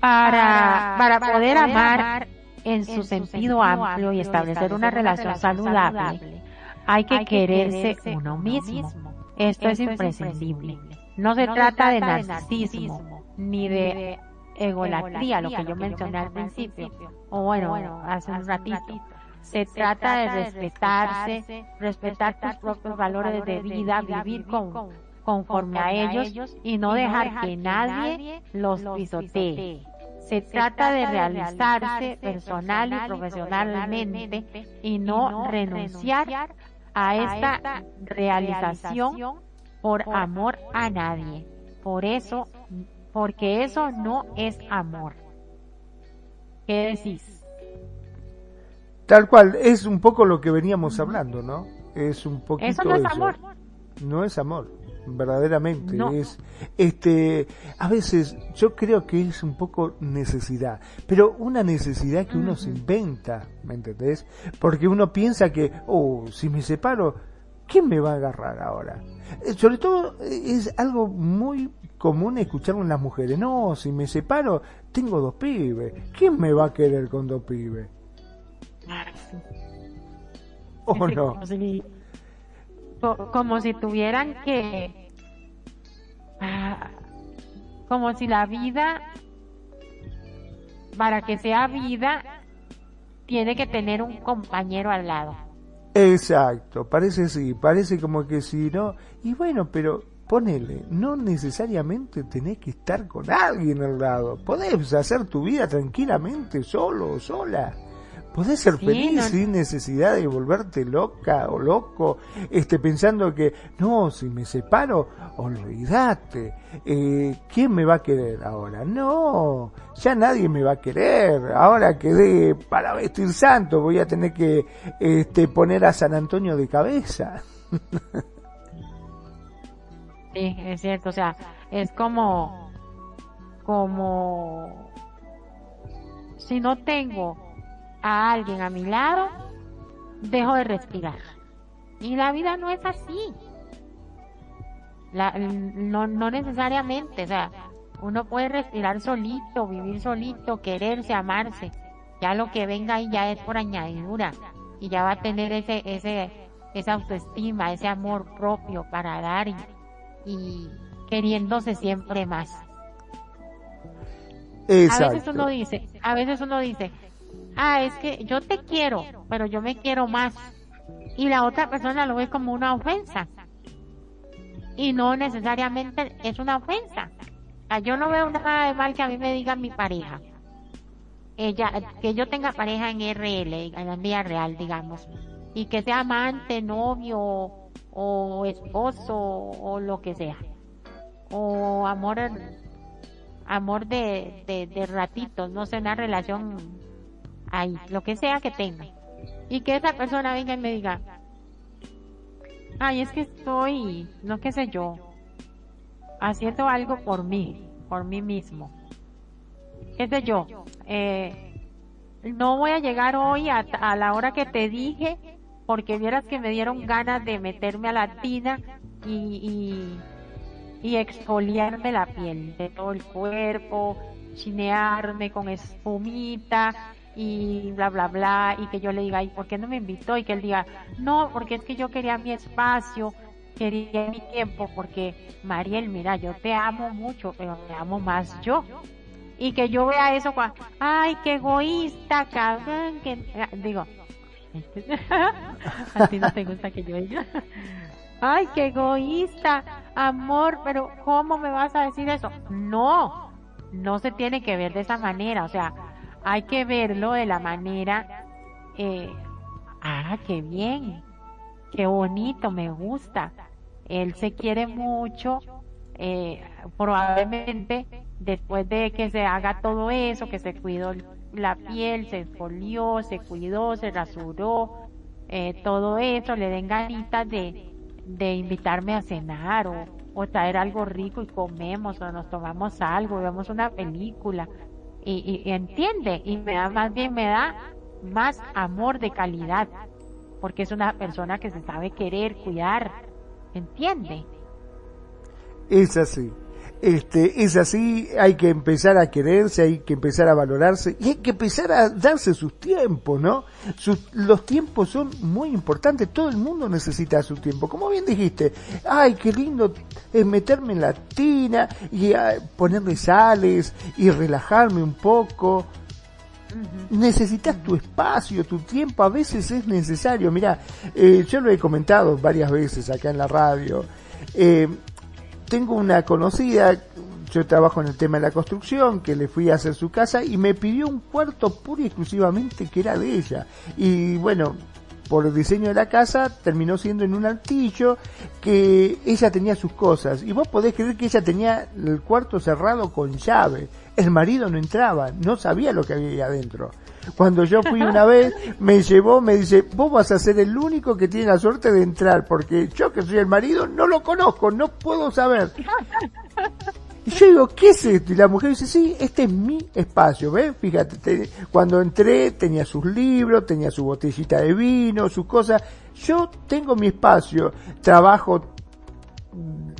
Para, para poder amar en su sentido amplio y establecer una relación saludable, hay que quererse uno mismo. Esto es imprescindible. No se trata de narcisismo, ni de egolatría, lo que yo mencioné al principio, o bueno, hace un ratito. Se trata de respetarse, respetar tus propios valores de vida, vivir con, conforme a ellos y no dejar que nadie los pisotee. Se trata de realizarse personal y profesionalmente y no renunciar a esta realización por amor a nadie. Por eso, porque eso no es amor. ¿Qué decís? Tal cual, es un poco lo que veníamos hablando, ¿no? Es un poquito Eso no es amor. No es amor, verdaderamente. Es, este, a veces yo creo que es un poco necesidad, pero una necesidad que uno se inventa, ¿me entendés? Porque uno piensa que, oh, si me separo, ¿quién me va a agarrar ahora? Eh, sobre todo eh, es algo muy común escucharlo en las mujeres. No, si me separo, tengo dos pibes. ¿Quién me va a querer con dos pibes? ¿O no? Como si, tuvieran que... Ah, como si la vida, para que sea vida, tiene que tener un compañero al lado. Exacto, parece sí, parece como que si no. Y bueno, pero ponele, no necesariamente tenés que estar con alguien al lado. Podés hacer tu vida tranquilamente solo o sola. Podés ser feliz sin necesidad de volverte loca o loco, este, pensando que, no, si me separo, olvídate, eh, ¿quién me va a querer ahora? No, ya nadie me va a querer, ahora quedé para vestir santo, voy a tener que este, poner a San Antonio de cabeza. Sí, es cierto, o sea, es como, como, si no tengo a alguien a mi lado, dejo de respirar. Y la vida no es así. La, no, no necesariamente, o sea, uno puede respirar solito, vivir solito, quererse, amarse. Ya lo que venga ahí ya es por añadidura y ya va a tener ese, ese, esa autoestima, ese amor propio para dar y, y queriéndose siempre más. A veces uno dice, a veces uno dice, ah, es que yo te quiero, pero yo me quiero más. Y la otra persona lo ve como una ofensa. Y no necesariamente es una ofensa. yo no veo nada de mal que a mí me diga mi pareja. Ella, que yo tenga pareja en RL, en la vida real, digamos. Y que sea amante, novio, o esposo, o lo que sea. O amor, amor de, de, de ratitos, no sé, una relación ahí, lo que sea que tenga. Y que esa persona venga y me diga, ay, es que estoy, no qué sé yo, haciendo algo por mí, por mí mismo. ¿Qué sé yo? Eh, no voy a llegar hoy a, la hora que te dije, porque vieras que me dieron ganas de meterme a la tina y, y, y exfoliarme la piel de todo el cuerpo, chinearme con espumita y bla bla bla y que yo le diga, ¿y por qué no me invitó? Y que él diga, no, porque es que yo quería mi espacio, quería mi tiempo, porque Mariel, mira, yo te amo mucho, pero te amo más yo. Y que yo vea eso, ay, qué egoísta, cabrón, que digo, a ti no te gusta que yo diga, ay, qué egoísta, amor, pero ¿cómo me vas a decir eso? No, no se tiene que ver de esa manera, o sea, hay que verlo de la manera, eh, ah, qué bien, qué bonito, me gusta. Él se quiere mucho, eh, probablemente después de que se haga todo eso, que se cuidó la piel, se esfolió, se cuidó, se rasuró, eh, todo eso, le den ganitas de, de invitarme a cenar o, o traer algo rico y comemos o nos tomamos algo, vemos una película y, y, entiende y me da más bien me da más amor de calidad porque es una persona que se sabe querer, cuidar, entiende. Es así. Este, es así, hay que empezar a quererse, hay que empezar a valorarse y hay que empezar a darse sus tiempos, ¿no? los tiempos son muy importantes, todo el mundo necesita su tiempo. Como bien dijiste, ay, qué lindo es meterme en la tina y ah, ponerle sales y relajarme un poco. Necesitas tu espacio, tu tiempo, a veces es necesario. Mira, eh, yo lo he comentado varias veces acá en la radio. Eh, tengo una conocida, yo trabajo en el tema de la construcción, que le fui a hacer su casa y me pidió un cuarto puro y exclusivamente que era de ella. Y bueno, por el diseño de la casa terminó siendo en un altillo que ella tenía sus cosas. Y vos podés creer que ella tenía el cuarto cerrado con llave. El marido no entraba, no sabía lo que había ahí adentro. Cuando yo fui una vez, me llevó, me dice, vos vas a ser el único que tiene la suerte de entrar, porque yo que soy el marido no lo conozco, no puedo saber. Y yo digo, ¿qué es esto? Y la mujer dice, sí, este es mi espacio, ¿ves? Fíjate, cuando entré tenía sus libros, tenía su botellita de vino, sus cosas. Yo tengo mi espacio, trabajo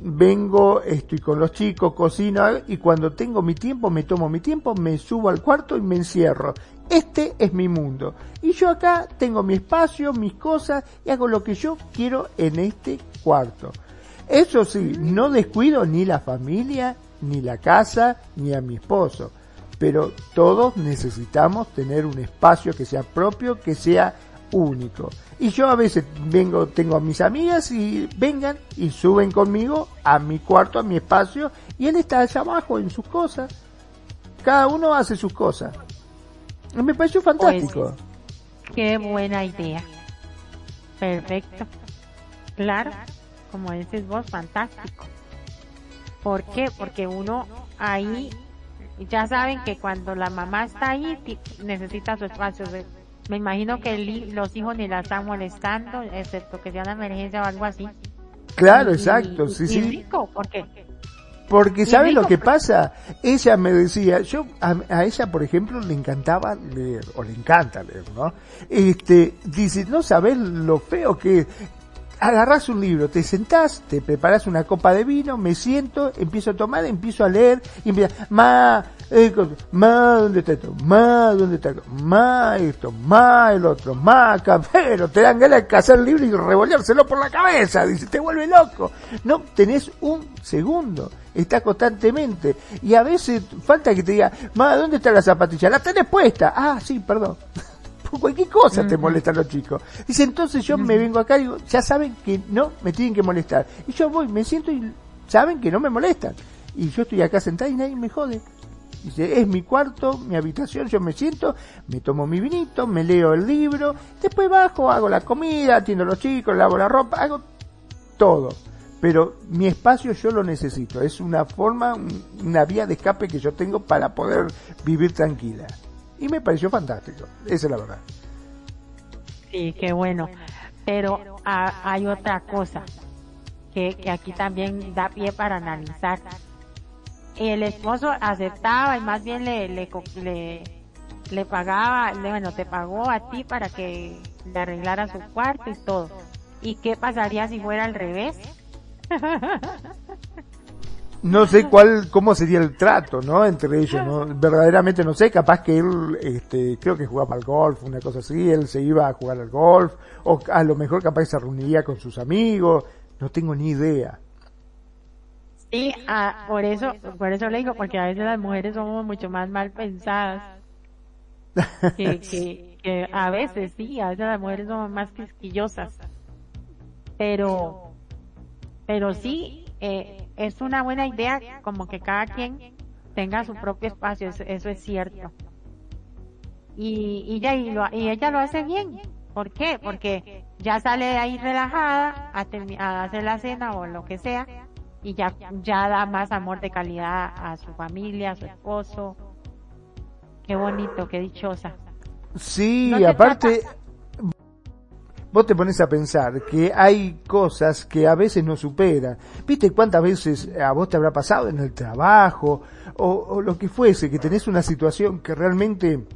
vengo, estoy con los chicos, cocino y cuando tengo mi tiempo, me tomo mi tiempo, me subo al cuarto y me encierro. Este es mi mundo. Y yo acá tengo mi espacio, mis cosas y hago lo que yo quiero en este cuarto. Eso sí, no descuido ni la familia, ni la casa, ni a mi esposo. Pero todos necesitamos tener un espacio que sea propio, que sea único. Y yo a veces vengo, tengo a mis amigas y vengan y suben conmigo a mi cuarto, a mi espacio, y él está allá abajo en sus cosas. Cada uno hace sus cosas. Me pareció fantástico. Pues, qué buena idea. Perfecto. Claro, como dices vos, fantástico. ¿Por qué? Porque uno ahí, ya saben que cuando la mamá está ahí, necesita su espacio. Me imagino que los hijos ni la están molestando, excepto que sea una emergencia o algo así. Claro, exacto, sí, sí. porque porque ¿sabe lo que pasa? Ella me decía, yo a, ella, por ejemplo, le encantaba leer, o le encanta leer, ¿no? Este, dice, no sabes lo feo que agarras un libro, te sentás, te preparas una copa de vino, me siento, empiezo a tomar, empiezo a leer, y empieza, ma, eh, ma, ¿dónde está esto? Ma, ¿dónde está esto? Ma, esto, ma, el otro, ma, pero te dan ganas de cazar el libro y revoleárselo por la cabeza, dice, te vuelve loco. No, tenés un segundo, está constantemente, y a veces falta que te diga, ma, ¿dónde está la zapatilla? La tenés puesta, ah, sí, perdón. cualquier cosa te molestan los chicos. Dice, entonces yo me vengo acá y digo, ya saben que no me tienen que molestar. Y yo voy, me siento y saben que no me molestan. Y yo estoy acá sentada y nadie me jode. Dice, es mi cuarto, mi habitación, yo me siento, me tomo mi vinito, me leo el libro, después bajo, hago la comida, atiendo a los chicos, lavo la ropa, hago todo. Pero mi espacio yo lo necesito, es una forma, una vía de escape que yo tengo para poder vivir tranquila y me pareció fantástico, esa es la verdad. Sí, qué bueno. Pero hay otra cosa que, que aquí también da pie para analizar. El esposo aceptaba y más bien le, le, le, le pagaba, bueno, te pagó a ti para que le arreglara su cuarto y todo. ¿Y qué pasaría si fuera al revés? no sé cuál, cómo sería el trato, ¿no? Entre ellos, ¿no? Verdaderamente no sé, capaz que él, este, creo que jugaba al golf, una cosa así, él se iba a jugar al golf, o a lo mejor capaz se reuniría con sus amigos, no tengo ni idea. Sí, ah, por eso, por eso le digo, porque a veces las mujeres somos mucho más mal pensadas. Que, que, que a veces sí, a veces las mujeres somos más quisquillosas. Pero, pero sí, eh, es una buena idea como que cada quien tenga su propio espacio, eso, es cierto. Y, y, ella, y, ella lo hace bien. ¿Por qué? Porque ya sale de ahí relajada a, a, hacer la cena o lo que sea y ya, ya da más amor de calidad a su familia, a su esposo. Qué bonito, qué dichosa. Sí, aparte, vos te pones a pensar que hay cosas que a veces no superan. ¿Viste cuántas veces a vos te habrá pasado en el trabajo o, o lo que fuese, que tenés una situación que realmente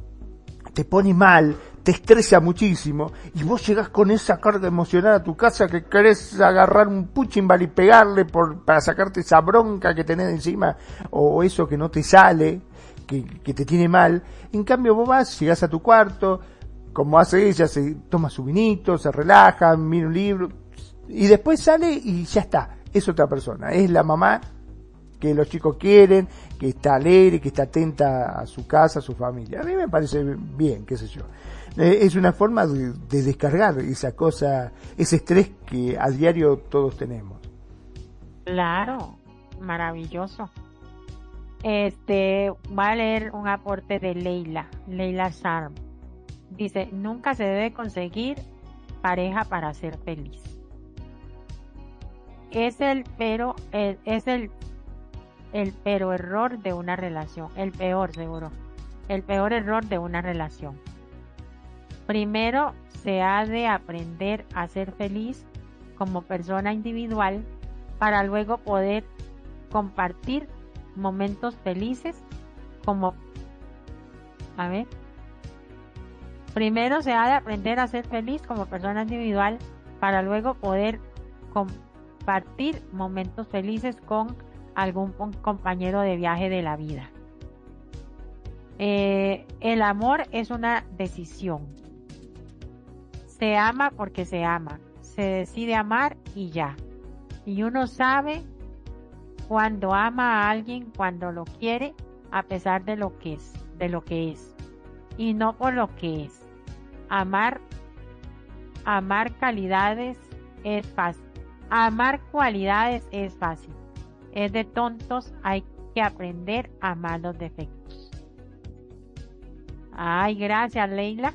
te pone mal, te estresa muchísimo y vos llegás con esa carga emocional a tu casa que querés agarrar un puchimbal y pegarle por, para sacarte esa bronca que tenés encima o eso que no te sale, que, que te tiene mal. En cambio vos vas, llegás a tu cuarto, como hace ella, se toma su vinito, se relaja, mira un libro y después sale y ya está. Es otra persona, es la mamá que los chicos quieren, que está alegre, que está atenta a su casa, a su familia. A mí me parece bien, qué sé yo. Eh, es una forma de, descargar esa cosa, ese estrés que a diario todos tenemos. Claro, maravilloso. Este, va a leer un aporte de Leila, Leila Sharm. Dice, nunca se debe conseguir pareja para ser feliz. Es el pero, es el el pero error de una relación, el peor seguro, el peor error de una relación. Primero se ha de aprender a ser feliz como persona individual para luego poder compartir momentos felices como a ver primero se ha de aprender a ser feliz como persona individual para luego poder compartir momentos felices con algún compañero de viaje de la vida. Eh, el amor es una decisión. Se ama porque se ama. Se decide amar y ya. Y uno sabe cuando ama a alguien, cuando lo quiere, a pesar de lo que es, de lo que es. Y no por lo que es. Amar, amar calidades es fácil. Amar cualidades es fácil es de tontos, hay que aprender a amar los defectos. Ay, gracias Leila.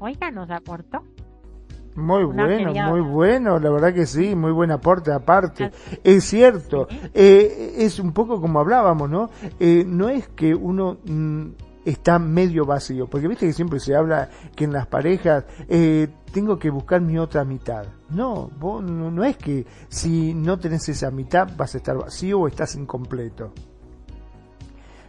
Oiga, nos aportó. Muy bueno, muy bueno, la verdad que sí, muy buen aporte aparte. Es cierto, eh, es un poco como hablábamos, ¿no? Eh, no es que uno mm, está medio vacío, porque viste que siempre se habla que en las parejas eh, tengo que buscar mi otra mitad. No, vos, no, es que si no tenés esa mitad vas a estar vacío o estás incompleto.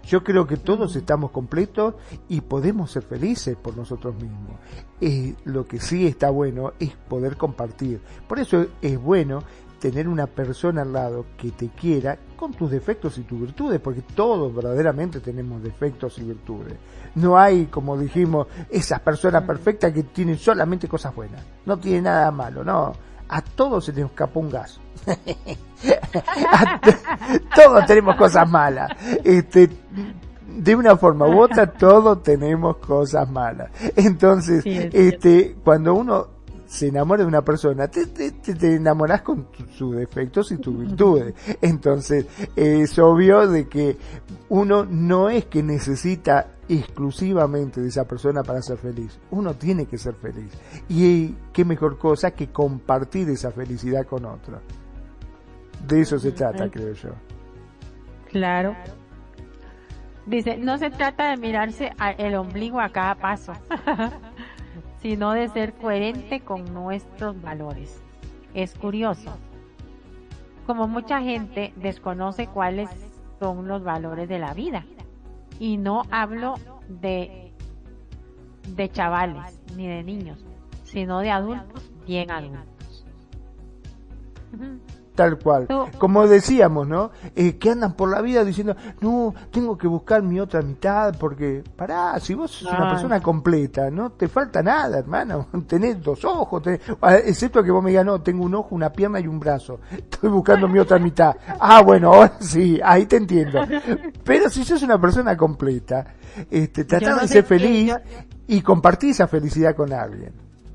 Yo creo que todos estamos completos y podemos ser felices por nosotros mismos. Eh, lo que sí está bueno es poder compartir. Por eso es bueno tener una persona al lado que te quiera con tus defectos y tus virtudes, porque todos verdaderamente tenemos defectos y virtudes. No hay, como dijimos, esas personas perfectas que tienen solamente cosas buenas. No tiene nada malo, no. A todos se nos escapó un gas. todos tenemos cosas malas. Este, de una forma u otra todos tenemos cosas malas. Entonces, este, cuando uno se enamora de una persona, te, te, te enamoras con sus defectos y tus virtudes. Entonces, es obvio de que uno no es que necesita exclusivamente de esa persona para ser feliz. Uno tiene que ser feliz. Y qué mejor cosa que compartir esa felicidad con otro. De eso se trata, creo yo. Claro. Dice, no se trata de mirarse el ombligo a cada paso. sino de ser coherente con nuestros valores. Es curioso, como mucha gente desconoce cuáles son los valores de la vida. Y no hablo de, de chavales ni de niños, sino de adultos bien adultos. Tal cual. Como decíamos, ¿no? Eh, que andan por la vida diciendo, no, tengo que buscar mi otra mitad porque, pará, si vos sos una persona completa, no te falta nada, hermano. Tenés dos ojos, excepto que vos me digas, no, tengo un ojo, una pierna y un brazo. Estoy buscando mi otra mitad. Ah, bueno, ahora sí, ahí te entiendo. Pero si sos una persona completa, este, tratá de ser feliz y compartir esa felicidad con alguien.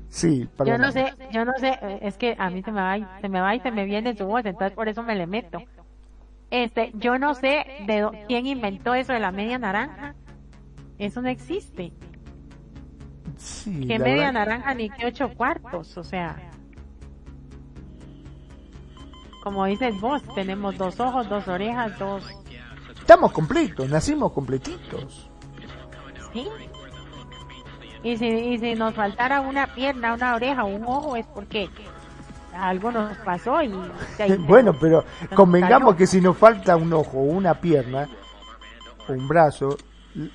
Sí, Yo no sé, yo no sé, es que a mí se me va y se me va y se me viene su voz, entonces por eso me le meto. Este, yo no sé de quién inventó eso de la media naranja. Eso no existe. Sí, ¿Qué media naranja ni qué ocho cuartos? O sea, como dices vos, tenemos dos ojos, dos orejas, dos... Estamos completos, nacimos completitos. Sí. Y si, y si nos faltara una pierna, una oreja, un ojo, es porque algo nos pasó y... bueno, pero convengamos que si nos falta un ojo, una pierna, o un brazo,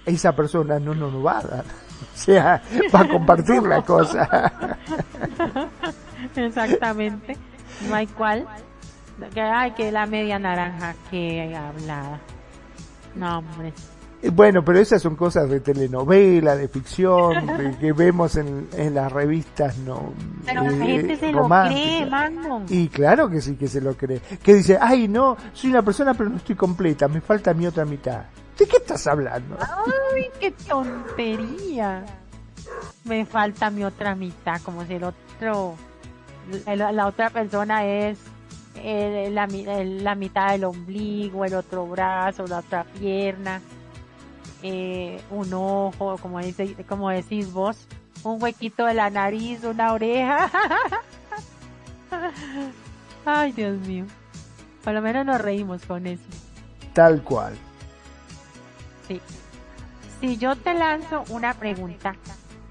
esa persona no nos va a dar. O sea, va a compartir la cosa. Exactamente. No hay cual. Ay, que la media naranja que hablada. No, hombre. Eh, bueno, pero esas son cosas de telenovela, de ficción, que vemos en, las revistas no Pero la eh, gente se lo cree, Y claro que sí que se lo cree. Que dice, ay no, soy una persona pero no estoy completa, me falta mi otra mitad. ¿De qué estás hablando? Ay, qué tontería. Me falta mi otra mitad, como si el otro, la, otra persona es eh, la, la mitad del ombligo, el otro brazo, la otra pierna eh, un ojo, como, dice, como decís vos, un huequito de la nariz, una oreja. Ay, Dios mío. Por lo menos nos reímos con eso. Tal cual. Sí. Si yo te lanzo una pregunta,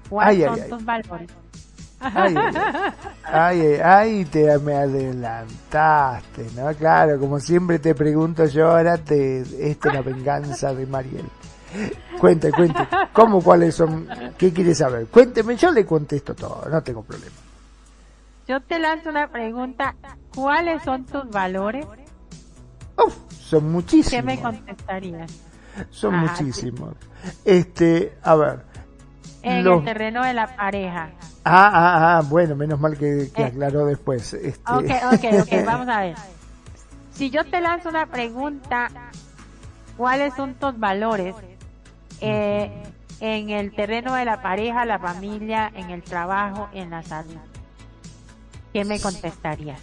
¿cuáles son tus valores? Ay, ay, ay, te me adelantaste, ¿no? Claro, como siempre te pregunto yo, ahora te, esta es la venganza de Mariel. Cuente, cuente. ¿Cómo, cuáles son? ¿Qué quiere saber? Cuénteme, yo le contesto todo, no tengo problema. Yo te lanzo una pregunta. ¿Cuáles son tus valores? Uf, son muchísimos. ¿Qué me contestarías? Son muchísimos. Este, a ver. En el terreno de la pareja. Ah, ah, ah, bueno, menos mal que, eh. aclaró después. Este... Ok, ok, ok, vamos a ver. Si yo te lanzo una pregunta, ¿cuáles son tus valores? Eh, en el terreno de la pareja, la familia, en el trabajo, en la salud. ¿Qué me contestarías?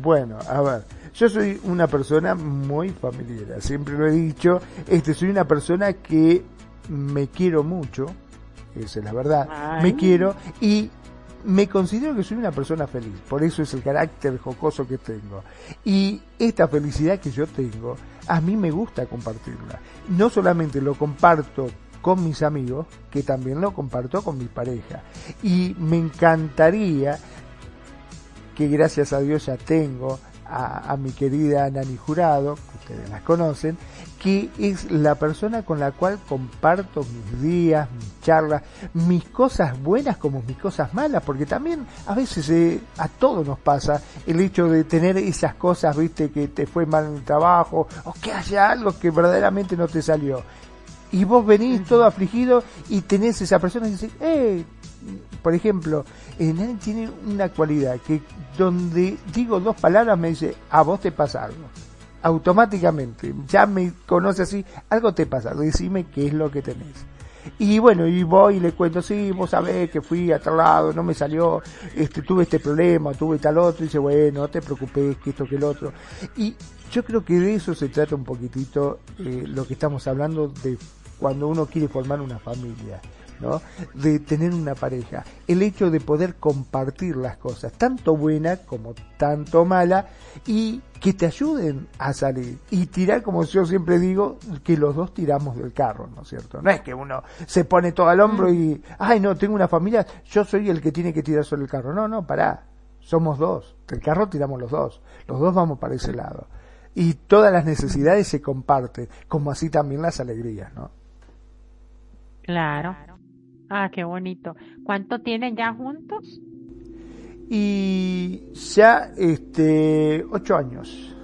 Bueno, a ver, yo soy una persona muy familiar, siempre lo he dicho, este soy una persona que me quiero mucho, esa es la verdad, me quiero y me considero que soy una persona feliz, por eso es el carácter jocoso que tengo. Y esta felicidad que yo tengo, a mí me gusta compartirla. No solamente lo comparto con mis amigos, que también lo comparto con mi pareja. Y me encantaría que gracias a Dios ya tengo a, mi querida Nani Jurado, que ustedes las conocen, que es la persona con la cual comparto mis días, mis charlas, mis cosas buenas como mis cosas malas, porque también a veces eh, a todos nos pasa el hecho de tener esas cosas, viste, que te fue mal en el trabajo, o que haya algo que verdaderamente no te salió. Y vos venís todo afligido y tenés esa persona y dice, eh, por ejemplo, Nani tiene una cualidad que donde digo dos palabras me dice, a vos te pasa algo. Automáticamente, ya me conoce así, algo te pasa, decime qué es lo que tenés. Y bueno, y voy y le cuento, sí, vos sabés que fui a tal lado, no me salió, este, tuve este problema, tuve tal otro, y dice, bueno, no te preocupes, que esto, que el otro. Y yo creo que de eso se trata un poquitito eh, lo que estamos hablando de cuando uno quiere formar una familia. De tener una pareja. El hecho de poder compartir las cosas, tanto buena como tanto mala, y que te ayuden a salir. Y tirar, como yo siempre digo, que los dos tiramos del carro, ¿no es cierto? No es que uno se pone todo al hombro y, ay, no, tengo una familia, yo soy el que tiene que tirar sobre el carro. No, no, pará. Somos dos. El carro tiramos los dos. Los dos vamos para ese lado. Y todas las necesidades se comparten, como así también las alegrías, ¿no? Claro. Ah, qué bonito. ¿Cuánto tienen ya juntos? Y ya, este, ocho años.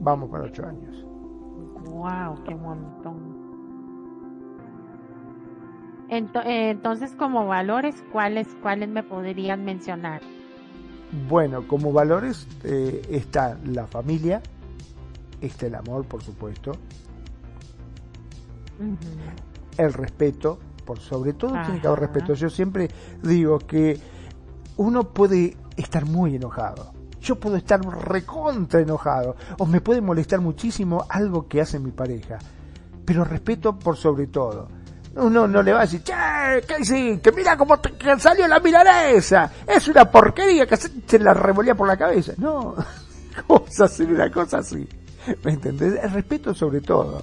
Vamos para ocho años. Wow, qué montón. Eh, entonces, como valores, ¿cuáles, cuáles me podrían mencionar? Bueno, como valores eh, está la familia, está el amor, por supuesto, el respeto, por sobre todo tiene que haber respeto. Yo siempre digo que uno puede estar muy enojado. Yo puedo estar recontra enojado. O me puede molestar muchísimo algo que hace mi pareja. Pero respeto por sobre todo. Uno no le va a decir, che, ¿qué hiciste? Mira cómo te, salió la milanesa. Es una porquería que se la revolía por la cabeza. No, ¿cómo se hacer una cosa así? ¿Me entendés? El respeto sobre todo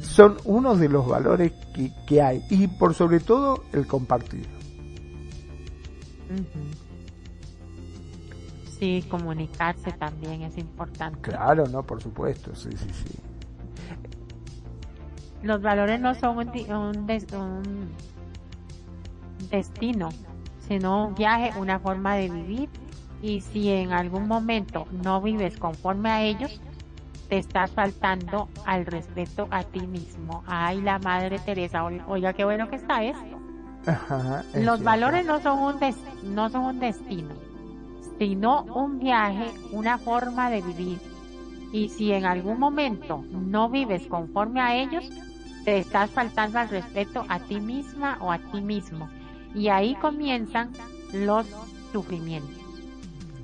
son uno de los valores que, que, hay y por sobre todo el compartir. Sí, comunicarse también es importante. Claro, no, por supuesto, sí, sí, sí. Los valores no son un, un, un destino, sino un viaje, una forma de vivir. Y si en algún momento no vives conforme a ellos, te estás faltando al respeto a ti mismo. Ay, la Madre Teresa, oiga, qué bueno que está esto. Los valores no son un no son un destino, sino un viaje, una forma de vivir. Y si en algún momento no vives conforme a ellos, te estás faltando al respeto a ti misma o a ti mismo. Y ahí comienzan los sufrimientos,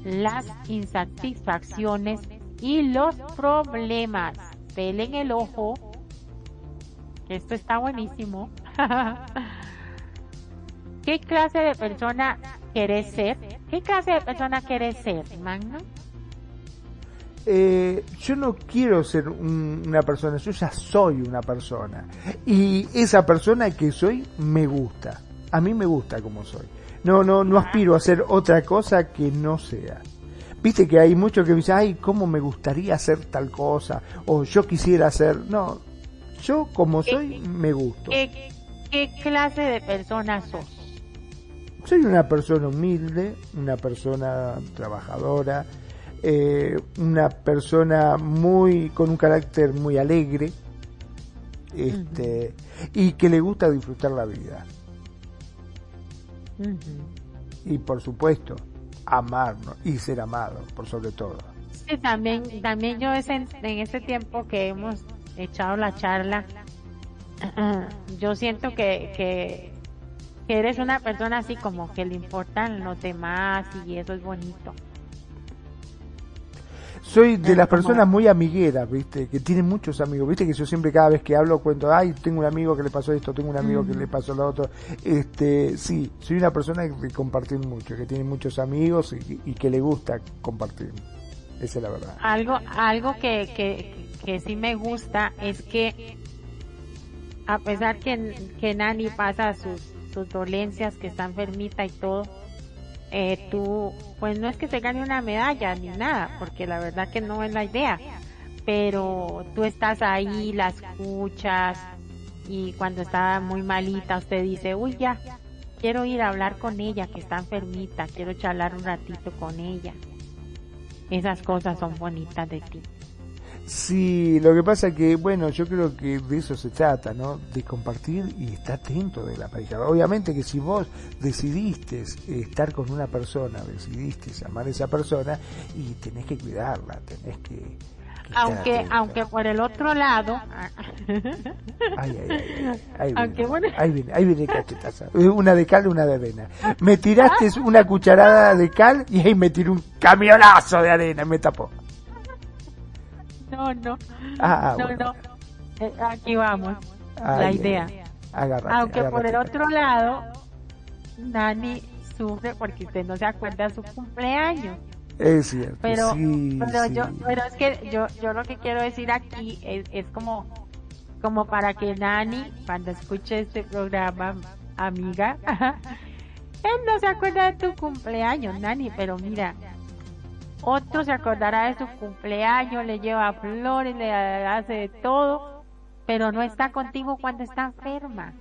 las insatisfacciones y los problemas. Pelen el ojo. Esto está buenísimo. ¿Qué clase de persona querés ser? ¿Qué clase de persona querés ser, Magno? Eh, yo no quiero ser una persona, yo ya soy una persona. Y esa persona que soy me gusta. A mí me gusta como soy. No, no, no aspiro a ser otra cosa que no sea. Viste que hay muchos que me dicen, ay, cómo me gustaría hacer tal cosa, o yo quisiera hacer. No, yo como soy, me gusto. ¿qué, ¿Qué clase de persona sos? Soy una persona humilde, una persona trabajadora, eh, una persona muy con un carácter muy alegre, este, y que le gusta disfrutar la vida. Y por supuesto, amarnos y ser amado, por sobre todo. Sí, también, también yo en, en este tiempo que hemos echado la charla, yo siento que, que que eres una persona así como que le importan los demás y eso es bonito. Soy de las personas muy amigueras, ¿viste? Que tienen muchos amigos, ¿viste? Que yo siempre cada vez que hablo cuento, ay, tengo un amigo que le pasó esto, tengo un amigo que le pasó lo otro. Este, sí, soy una persona que comparte mucho, que tiene muchos amigos y, que le gusta compartir. Esa es la verdad. Algo, algo que, que, que sí me gusta es que a pesar que, que Nani pasa sus tus dolencias, que está enfermita y todo, eh, tú, pues no es que te gane una medalla ni nada, porque la verdad que no es la idea, pero tú estás ahí, la escuchas y cuando está muy malita usted dice, uy ya, quiero ir a hablar con ella que está enfermita, quiero charlar un ratito con ella. Esas cosas son bonitas de ti. Sí, lo que pasa que, bueno, yo creo que de eso se trata, ¿no? De compartir y estar atento de la pareja. Obviamente que si vos decidiste estar con una persona, decidiste amar a esa persona, y tenés que cuidarla, tenés que... aunque, aunque por el otro lado... Ay, ay, ay, Ahí, viene, ahí viene, ahí viene cachetaza. Una de cal, una de arena. Me tiraste una cucharada de cal y ahí me tiró un camionazo de arena, me tapó. No, no. Ah, no, no. Eh, aquí vamos. la idea. Aunque por el otro lado, Nani sufre porque usted no se acuerda de su cumpleaños. Es cierto. Pero, sí, pero yo, pero es que yo, yo lo que quiero decir aquí es, es como, como para que Nani, cuando escuche este programa, amiga, él no se acuerda de tu cumpleaños, Nani, pero mira, otro se acordará de su cumpleaños, le lleva flores, le hace de todo, pero no está contigo cuando está enferma.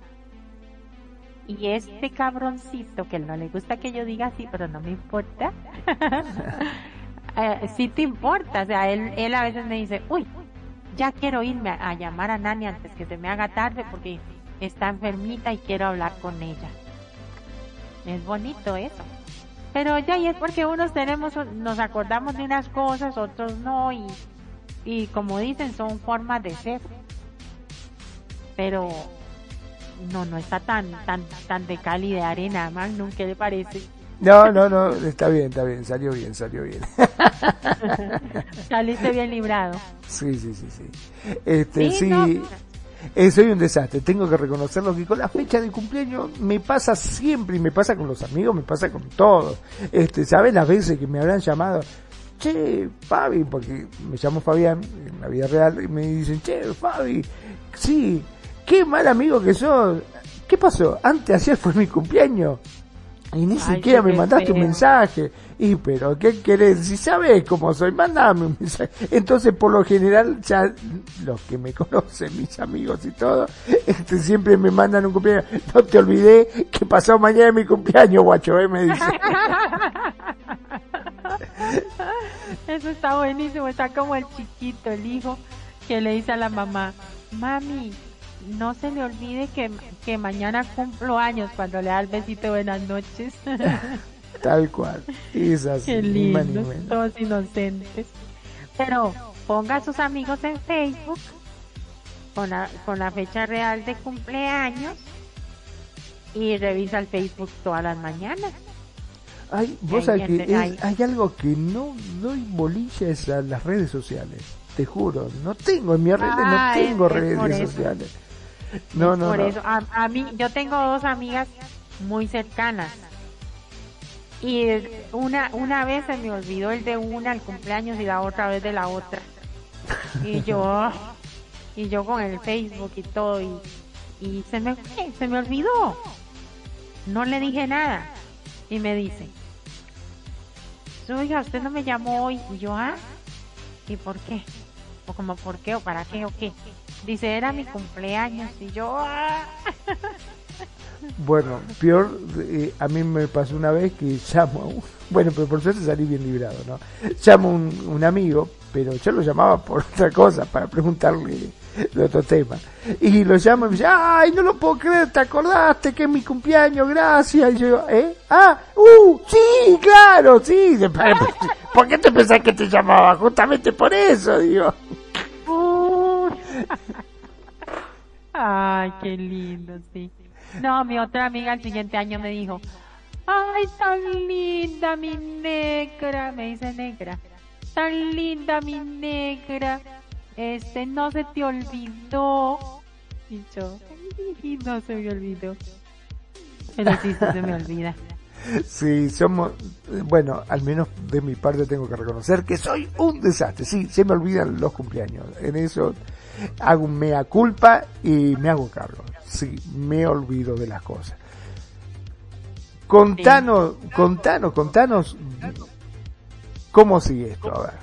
Y este cabroncito, que no le gusta que yo diga así, pero no me importa, eh, sí te importa. O sea, él, él a veces me dice, uy, ya quiero irme a llamar a Nani antes que se me haga tarde porque está enfermita y quiero hablar con ella. Es bonito eso. Pero ya y es porque unos tenemos, nos acordamos de unas cosas, otros no, y, y como dicen, son formas de ser. Pero no, no está tan, tan, tan de cal y de arena, Magnum, ¿qué le parece? No, no, no, está bien, está bien, salió bien, salió bien. Saliste bien librado. Sí, sí, sí, sí. Este, sí, eh, soy un desastre, tengo que reconocerlo que con la fecha de cumpleaños me pasa siempre y me pasa con los amigos, me pasa con todo. Este, ¿sabes las veces que me habrán llamado? che, Fabi, porque me llamo Fabián en la vida real, y me dicen, che, Fabi, sí, qué mal amigo que sos. ¿Qué pasó? Antes, ayer fue mi cumpleaños. Y ni siquiera me mandaste un mensaje. Y pero, ¿qué querés? Si sabes cómo soy, mandame un mensaje. Entonces, por lo general, ya los que me conocen, mis amigos y todo, este, siempre me mandan un cumpleaños. No te olvidé que pasó mañana mi cumpleaños, guacho, ¿eh? me dice. Eso está buenísimo, está como el chiquito, el hijo, que le dice a la mamá, mami, no se le olvide que, que mañana cumplo años cuando le da el besito de buenas noches. Tal cual. Esas Qué lindo, todos inocentes. Pero ponga a sus amigos en Facebook con la, con la fecha real de cumpleaños y revisa el Facebook todas las mañanas. Hay, vos que hay. algo que no doy bolillas a las redes sociales. Te juro, no tengo en mi redes, no ah, tengo redes sociales. No, no, por no. eso, a, mí, yo tengo dos amigas muy cercanas. Y una, una vez se me olvidó el de una, el cumpleaños, y la otra vez de la otra. Y yo, y yo con el Facebook y todo, y, y se me se me olvidó. No le dije nada. Y me dice, oiga, usted no me llamó hoy. Y yo, ah, ¿y por qué? O como, ¿por qué? ¿O para qué? ¿O qué? Dice, era mi cumpleaños y yo... Ah. Bueno, peor, eh, a mí me pasó una vez que llamo a un, bueno, pero por suerte salí bien librado, ¿no? Llamo un, un amigo, pero yo lo llamaba por otra cosa, para preguntarle de otro tema. Y lo llamo y me dice, ay, no lo puedo creer, ¿te acordaste que es mi cumpleaños? Gracias. Y yo, ¿eh? Ah, uh, sí, claro, sí. ¿Por qué te pensás que te llamaba? Justamente por eso, digo. Ay, qué lindo, sí. No, mi otra amiga el siguiente año me dijo, ay, tan linda mi negra, me dice negra, tan linda mi negra, este, no se te olvidó. Y yo, no se me olvidó. Pero sí, se me olvida. Sí, somos, bueno, al menos de mi parte tengo que reconocer que soy un desastre. Sí, se me olvidan los cumpleaños. En eso hago un mea culpa y me hago cargo. Sí, me olvido de las cosas. Contanos, contanos, contanos cómo sigue esto, a ver.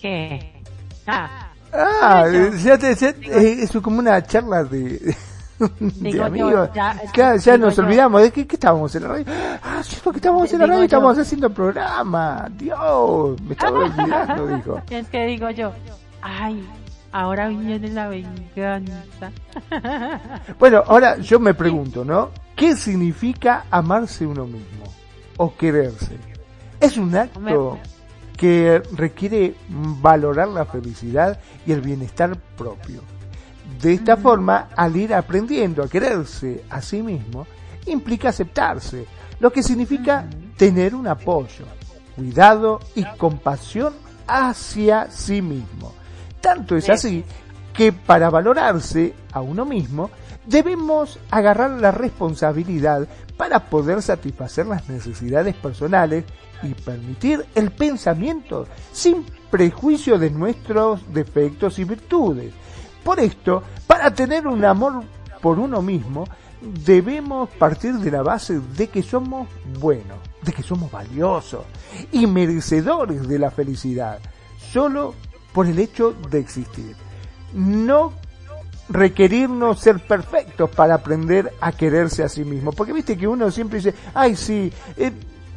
¿Qué? Ah, ah ya te, ya, es como una charla de, de amigos. ya, ya nos olvidamos de que, estábamos en la radio. Ah, sí, porque estábamos en la radio y estábamos haciendo programa. Dios, me estaba olvidando, dijo. Es que digo yo, ay, ahora viene la venganza. bueno, ahora yo me pregunto, ¿no? ¿Qué significa amarse uno mismo o quererse? Es un acto que requiere valorar la felicidad y el bienestar propio. De esta mm. forma, al ir aprendiendo a quererse a sí mismo, implica aceptarse, lo que significa mm. tener un apoyo, cuidado y compasión hacia sí mismo. Tanto es así que para valorarse a uno mismo debemos agarrar la responsabilidad para poder satisfacer las necesidades personales y permitir el pensamiento sin prejuicio de nuestros defectos y virtudes. Por esto, para tener un amor por uno mismo, debemos partir de la base de que somos buenos, de que somos valiosos y merecedores de la felicidad. Solo por el hecho de existir. No requerirnos ser perfectos para aprender a quererse a sí mismo. Porque viste que uno siempre dice, ay sí, eh,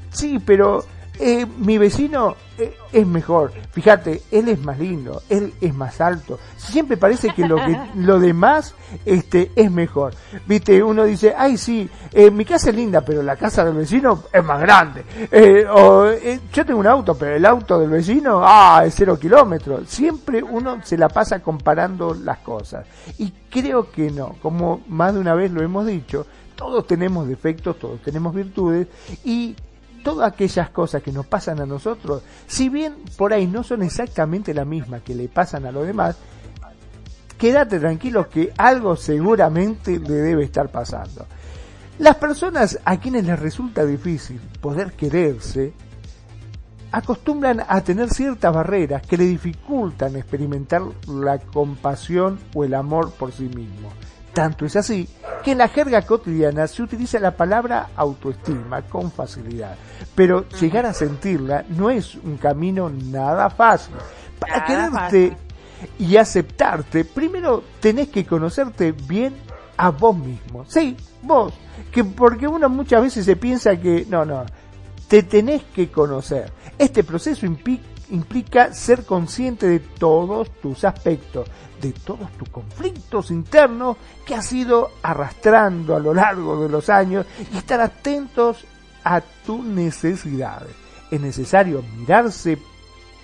sí, pero eh, mi vecino eh, es mejor. Fíjate, él es más lindo, él es más alto. Siempre parece que lo que lo demás este es mejor. Viste, uno dice, ay sí, eh, mi casa es linda, pero la casa del vecino es más grande. o yo tengo un auto, pero el auto del vecino, ah, es cero kilómetros. Siempre uno se la pasa comparando las cosas. Y creo que no, como más de una vez lo hemos dicho, todos tenemos defectos, todos tenemos virtudes y todas aquellas cosas que nos pasan a nosotros, si bien por ahí no son exactamente la misma que le pasan a los demás, quédate tranquilo que algo seguramente le debe estar pasando. Las personas a quienes les resulta difícil poder quererse, acostumbran a tener ciertas barreras que le dificultan experimentar la compasión o el amor por sí mismo. Tanto es así que en la jerga cotidiana se utiliza la palabra autoestima con facilidad, pero llegar a sentirla no es un camino nada fácil. Para quererte y aceptarte, primero tenés que conocerte bien a vos mismo. Sí, vos. Que porque uno muchas veces se piensa que, no, no, te tenés que conocer. Este proceso implica ser consciente de todos tus aspectos, de todos tus conflictos internos que has ido arrastrando a lo largo de los años y estar atentos a tus necesidades. Es necesario mirarse,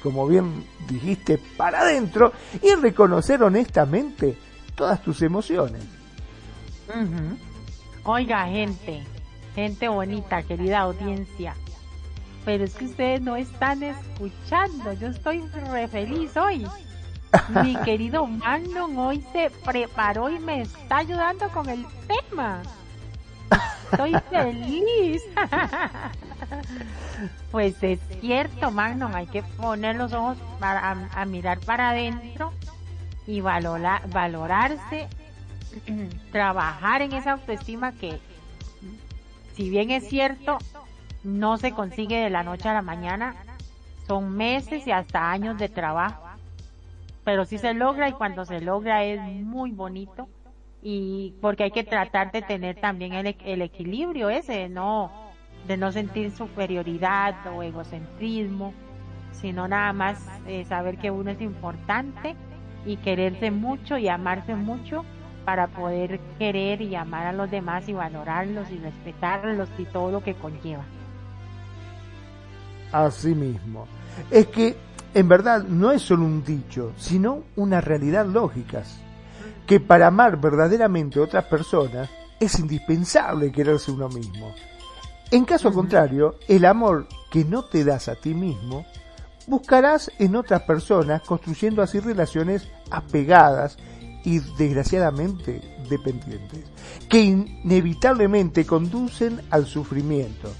como bien dijiste, para adentro y reconocer honestamente todas tus emociones. Oiga, gente, gente bonita, querida audiencia. Pero es que ustedes no están escuchando. Yo estoy re feliz hoy. Mi querido Magnum hoy se preparó y me está ayudando con el tema. Estoy feliz. pues es cierto, Magnum, hay que poner los ojos para, a, mirar para adentro y valorar, valorarse, trabajar en esa autoestima que, si bien es cierto, no se consigue de la noche a la mañana, son meses y hasta años de trabajo pero sí se logra y cuando se logra es muy bonito y porque hay que tratar de tener también el, el equilibrio ese, no de no sentir superioridad o egocentrismo, sino nada más eh, saber que uno es importante y quererse mucho y amarse mucho para poder querer y amar a los demás y valorarlos y respetarlos y todo lo que conlleva. Así mismo. Es que en verdad no es solo un dicho, sino una realidad lógica, que para amar verdaderamente a otras personas es indispensable quererse uno mismo. En caso contrario, el amor que no te das a ti mismo, buscarás en otras personas construyendo así relaciones apegadas y desgraciadamente dependientes, que inevitablemente conducen al sufrimiento,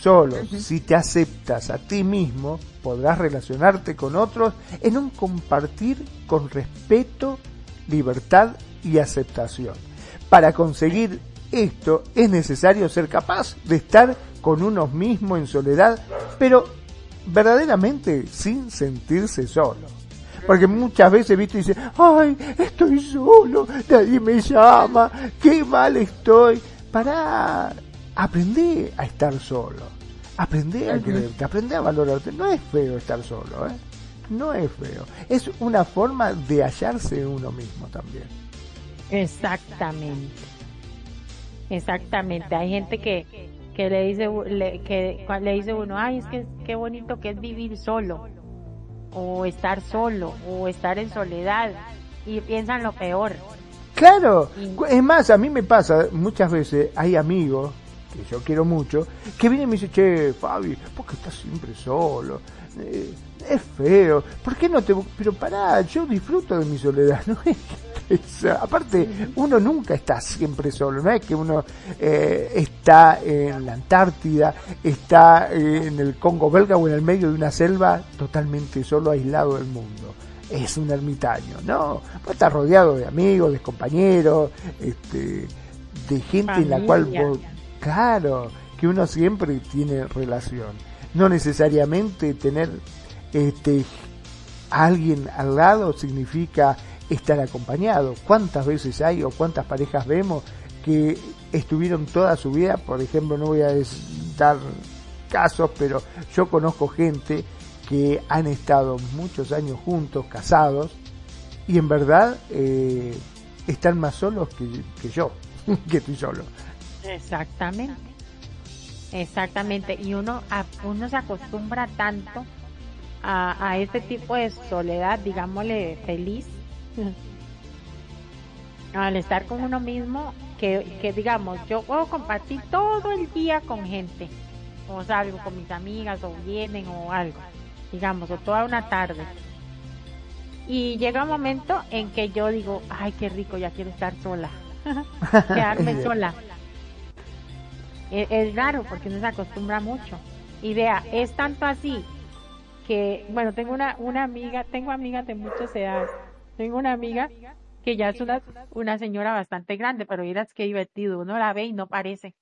Solo si te aceptas a ti mismo podrás relacionarte con otros en un compartir con respeto, libertad y aceptación. Para conseguir esto es necesario ser capaz de estar con uno mismo en soledad, pero verdaderamente sin sentirse solo. Porque muchas veces visto y dice, ay, estoy solo, nadie me llama, qué mal estoy. Para aprende a estar solo. Aprende a quererte, aprende a valorarte. No es feo estar solo, ¿eh? No es feo. Es una forma de hallarse uno mismo también. Exactamente. Exactamente. Hay gente que, que le dice le, que le dice uno, ay, es que qué bonito que es vivir solo o estar solo o estar en soledad y piensan lo peor. Claro, es más, a mí me pasa muchas veces, hay amigos que yo quiero mucho, que viene y me dice, che, Fabi, ¿por qué estás siempre solo? Eh, es feo, ¿por qué no te...? Pero pará, yo disfruto de mi soledad, ¿no es Aparte, uno nunca está siempre solo, no es que uno eh, está en la Antártida, está en el Congo belga o en el medio de una selva totalmente solo, aislado del mundo. Es un ermitaño, no, pues está rodeado de amigos, de compañeros, este, de gente en la cual Claro, que uno siempre tiene relación. No necesariamente tener este alguien al lado significa estar acompañado. ¿Cuántas veces hay o cuántas parejas vemos que estuvieron toda su vida, por ejemplo, no voy a dar casos, pero yo conozco gente que han estado muchos años juntos, casados, y en verdad eh, están más solos que, que yo, que estoy solo. Exactamente. Exactamente. Y uno, uno se acostumbra tanto a, a este tipo de soledad, digámosle, feliz, al estar con uno mismo, que, que digamos, yo puedo compartir todo el día con gente, o salgo con mis amigas, o vienen, o algo, digamos, o toda una tarde. Y llega un momento en que yo digo, ay, qué rico, ya quiero estar sola, quedarme sola es, raro porque no se acostumbra mucho. Y vea, es tanto así que, bueno, tengo una, una amiga, tengo amigas de muchas edades. Tengo una amiga que ya es una, una señora bastante grande, pero miras qué divertido, uno la ve y no parece.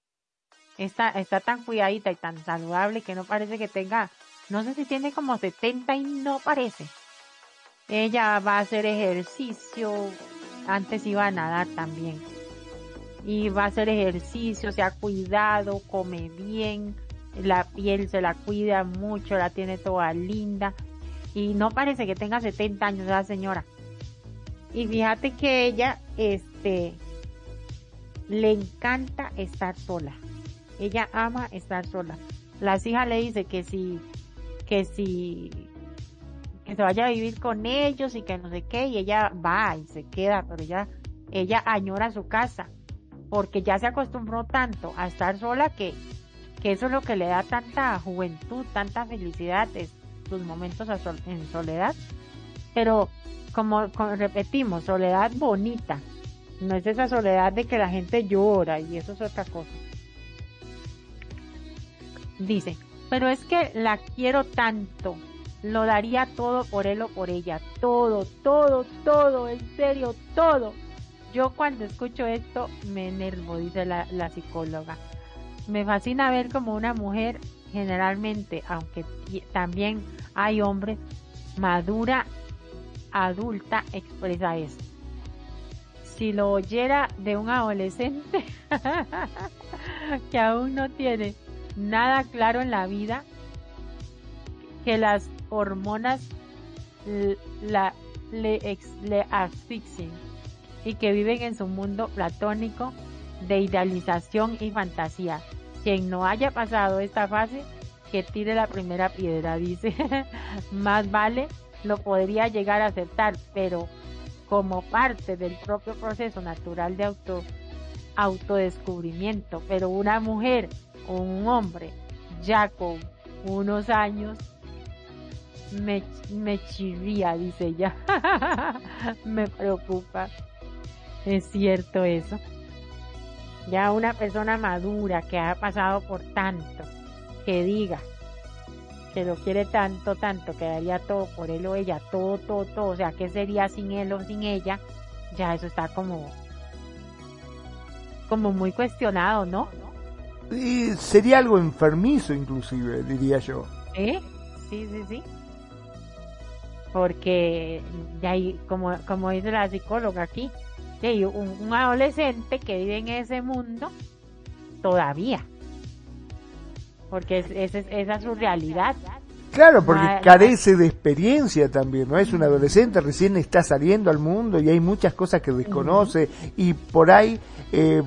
Está, está tan cuidadita y tan saludable que no parece que tenga, no sé si tiene como 70 y no parece. Ella va a hacer ejercicio, antes iba a nadar también. Y va a hacer ejercicio, se ha cuidado, come bien, la piel se la cuida mucho, la tiene toda linda. Y no parece que tenga 70 años la señora. Y fíjate que ella, este, le encanta estar sola. Ella ama estar sola. Las hijas le dice que si, que si, que se vaya a vivir con ellos y que no sé qué, y ella va y se queda, pero ella, ella añora su casa, porque ya se acostumbró tanto a estar sola que, que eso es lo que le da tanta juventud, tanta felicidad, es sus momentos en soledad. Pero como, repetimos, soledad bonita. No es esa soledad de que la gente llora y eso es otra cosa. Dice, pero es que la quiero tanto, lo daría todo por él o por ella, todo, todo, todo, en serio, todo. Yo cuando escucho esto me enervo, dice la, psicóloga. Me fascina ver como una mujer generalmente, aunque también hay hombres, madura adulta expresa esto. Si lo oyera de un adolescente que aún no tiene nada claro en la vida, que las hormonas la, le, le asfixien y que viven en su mundo platónico de idealización y fantasía. Quien no haya pasado esta fase, que tire la primera piedra, dice. Más vale lo podría llegar a aceptar, pero como parte del propio proceso natural de auto, autodescubrimiento. Pero una mujer o un hombre ya con unos años me, me chirría, dice ella. me preocupa. Es cierto eso. Ya una persona madura que ha pasado por tanto, que diga, que lo quiere tanto, tanto, que daría todo por él o ella, todo, todo, todo, o sea, ¿qué sería sin él o sin ella? Ya eso está como, como muy cuestionado, ¿no? Sería algo enfermizo inclusive, diría yo. ¿Eh? Sí, sí, sí. Porque ya como, como dice la psicóloga aquí, hay un, un adolescente que vive en ese mundo todavía porque es, esa es su realidad. Claro, porque carece de experiencia también, ¿no? Es un adolescente, recién está saliendo al mundo y hay muchas cosas que desconoce y por ahí eh,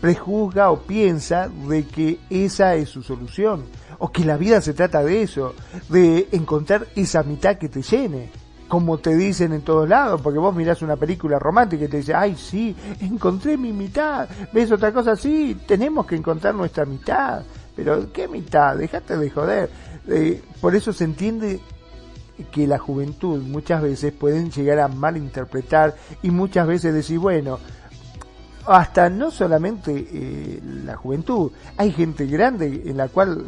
prejuzga o piensa de que esa es su solución o que la vida se trata de eso, de encontrar esa mitad que te llene como te dicen en todos lados, porque vos mirás una película romántica y te dice, ay sí, encontré mi mitad, ves otra cosa, sí, tenemos que encontrar nuestra mitad, pero ¿qué mitad? Dejate de joder. Eh, por eso se entiende que la juventud muchas veces pueden llegar a malinterpretar y muchas veces decir, bueno, hasta no solamente eh, la juventud, hay gente grande en la cual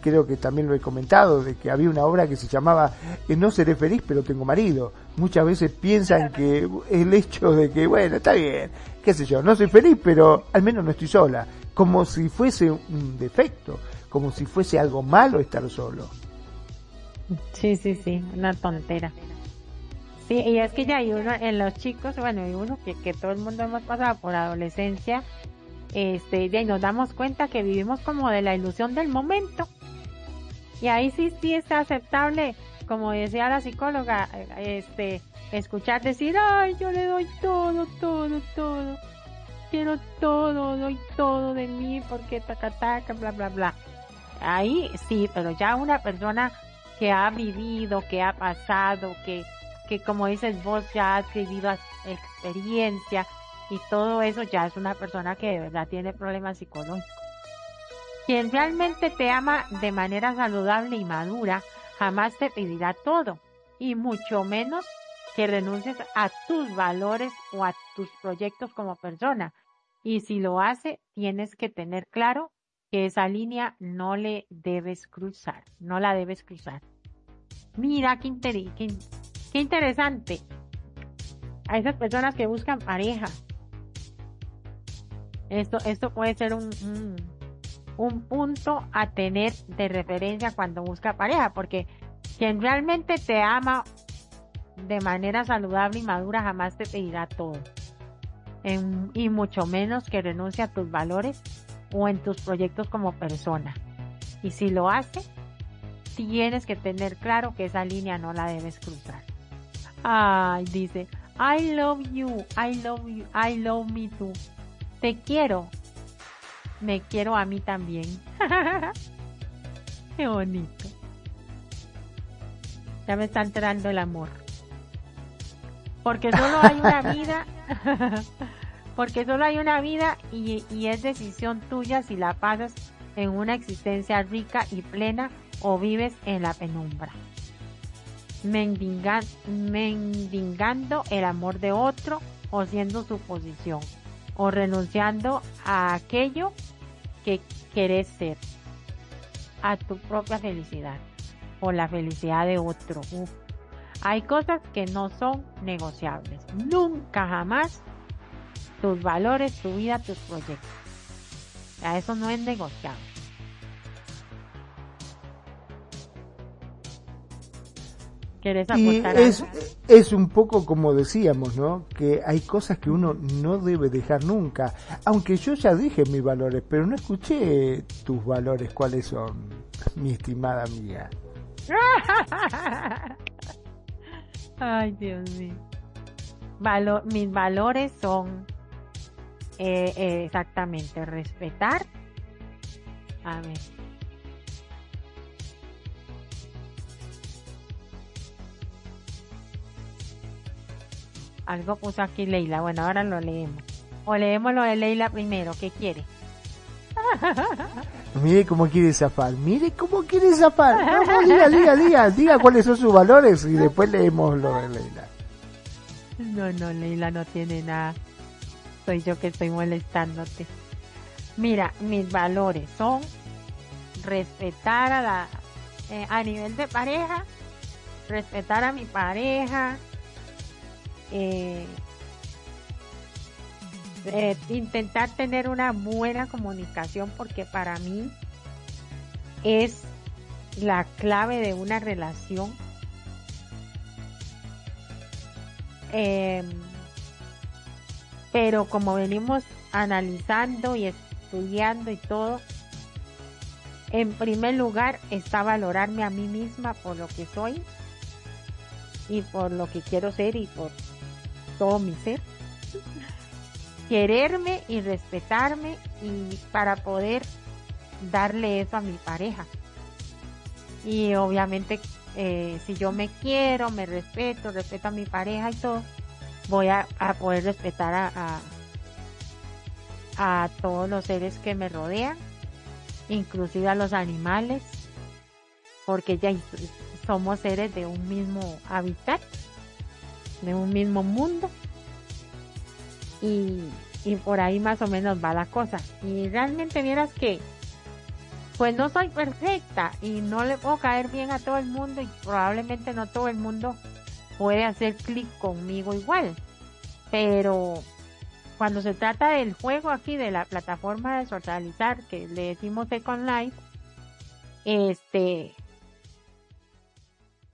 creo que también lo he comentado, de que había una obra que se llamaba eh, No seré feliz pero tengo marido. Muchas veces piensan que el hecho de que, bueno, está bien, qué sé yo, no soy feliz pero al menos no estoy sola como si fuese un defecto, como si fuese algo malo estar solo. Sí, sí, sí, una tontera. Sí, y es que ya hay uno, en los chicos, bueno, hay uno que, que todo el mundo hemos pasado por adolescencia, este, y nos damos cuenta que vivimos como de la ilusión del momento. Y ahí sí, sí es aceptable, como decía la psicóloga, este, escuchar decir, ay, yo le doy todo, todo, todo quiero todo, doy todo de mí porque taca taca, bla bla bla. Ahí sí, pero ya una persona que ha vivido, que ha pasado, que, que como dices vos ya has vivido experiencia y todo eso ya es una persona que de verdad tiene problemas psicológicos. Quien realmente te ama de manera saludable y madura jamás te pedirá todo y mucho menos que renuncies a tus valores o a tus proyectos como persona. Y si lo hace, tienes que tener claro que esa línea no le debes cruzar, no la debes cruzar. Mira, qué, interesante. A esas personas que buscan pareja. Esto, esto puede ser un, punto a tener de referencia cuando busca pareja, porque quien realmente te ama de manera saludable y madura jamás te pedirá todo. y mucho menos que renuncie a tus valores o en tus proyectos como persona. Y si lo hace, tienes que tener claro que esa línea no la debes cruzar. Ay, dice, I love you, I love you, I love me too. Te quiero. Me quiero a mí también. Qué bonito. Ya me está entrando el amor. Porque solo hay una vida. porque solo hay una vida y, y es decisión tuya si la pasas en una existencia rica y plena o vives en la penumbra. mendigando el amor de otro o siendo su posición, o renunciando a aquello que querés ser, a tu propia felicidad o la felicidad de otro. Hay cosas que no son negociables. Nunca jamás tus valores, tu vida, tus proyectos. Eso no es negociable. Y es, es un poco como decíamos, ¿no? Que hay cosas que uno no debe dejar nunca. Aunque yo ya dije mis valores, pero no escuché tus valores, cuáles son, mi estimada amiga. Ay, Dios mío. mis valores son eh, eh, exactamente respetar. A ver. Algo puso aquí Leila. Bueno, ahora lo leemos. O leemos lo de Leila primero. ¿Qué quiere? Mire cómo quiere zafar. Mire cómo quiere zafar. Vamos, diga, diga, diga. Diga cuáles son sus valores y después leemos lo de Leila. No, no, Leila no tiene nada. Soy yo que estoy molestándote. Mira, mis valores son respetar a la eh, a nivel de pareja, respetar a mi pareja, eh, eh, intentar tener una buena comunicación porque para mí es la clave de una relación. Em, pero como venimos analizando y estudiando y todo, en primer lugar está valorarme a mí misma por lo que soy y por lo que quiero ser y por todo mi ser. Quererme y respetarme y para poder darle eso a mi pareja. Y obviamente eh, si yo me quiero, me respeto, respeto a mi pareja y todo, voy a, poder respetar a, a, todos los seres que me rodean, inclusive a los animales, porque ya somos seres de un mismo hábitat de un mismo mundo. Y, y por ahí más o menos va la cosa. Y realmente vieras que, pues no soy perfecta y no le puedo caer bien a todo el mundo y probablemente no todo el mundo puede hacer clic conmigo igual. Pero cuando se trata del juego aquí de la plataforma de socializar que le decimos Econ Life, este,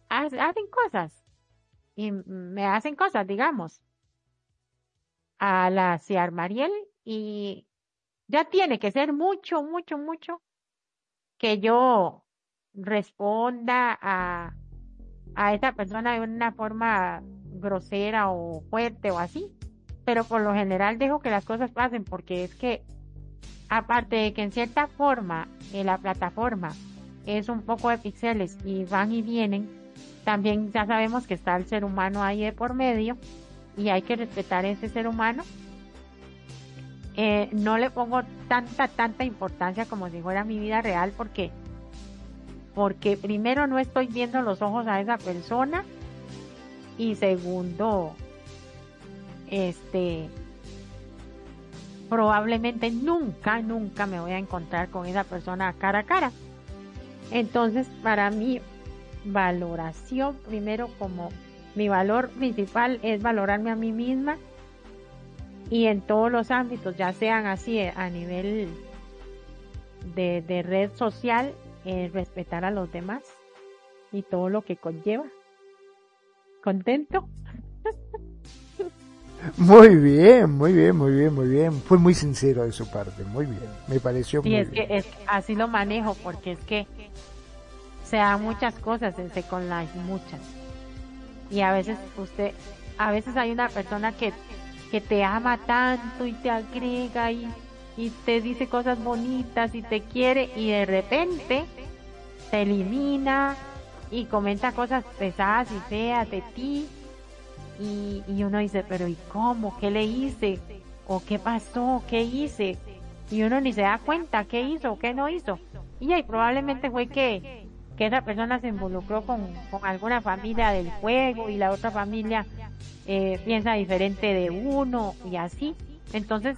hacen cosas y me hacen cosas, digamos, a la Ciar Mariel y ya tiene que ser mucho, mucho, mucho que yo responda a, a esa persona de una forma grosera o fuerte o así. Pero por lo general dejo que las cosas pasen porque es que aparte de que en cierta forma en la plataforma es un poco de píxeles y van y vienen, también ya sabemos que está el ser humano ahí de por medio y hay que respetar ese ser humano. Eh, no le pongo tanta, tanta importancia como si fuera mi vida real porque, porque primero no estoy viendo los ojos a esa persona y segundo, este, probablemente nunca, nunca me voy a encontrar con esa persona cara a cara. Entonces, para mí valoración primero como mi valor principal es valorarme a mí misma y en todos los ámbitos, ya sean así eh, a nivel de, red social, eh, respetar a los demás y todo lo que conlleva. ¿Contento? Muy bien, muy bien, muy bien, muy bien. Fue muy sincero de su parte, muy bien. Me pareció muy es bien. Que es, así lo manejo porque es que se dan muchas cosas en Second Life, muchas. Y a veces usted, a veces hay una persona que, que te ama tanto y te agrega y, y te dice cosas bonitas y te quiere y de repente te elimina y comenta cosas pesadas y feas de ti y, y uno dice, pero ¿y cómo? ¿Qué le hice? ¿O qué pasó? ¿Qué hice? Y uno ni se da cuenta qué hizo qué no hizo. Y ahí probablemente fue que, que esa persona se involucró con, con alguna familia del juego y la otra familia eh, piensa diferente de uno y así. Entonces,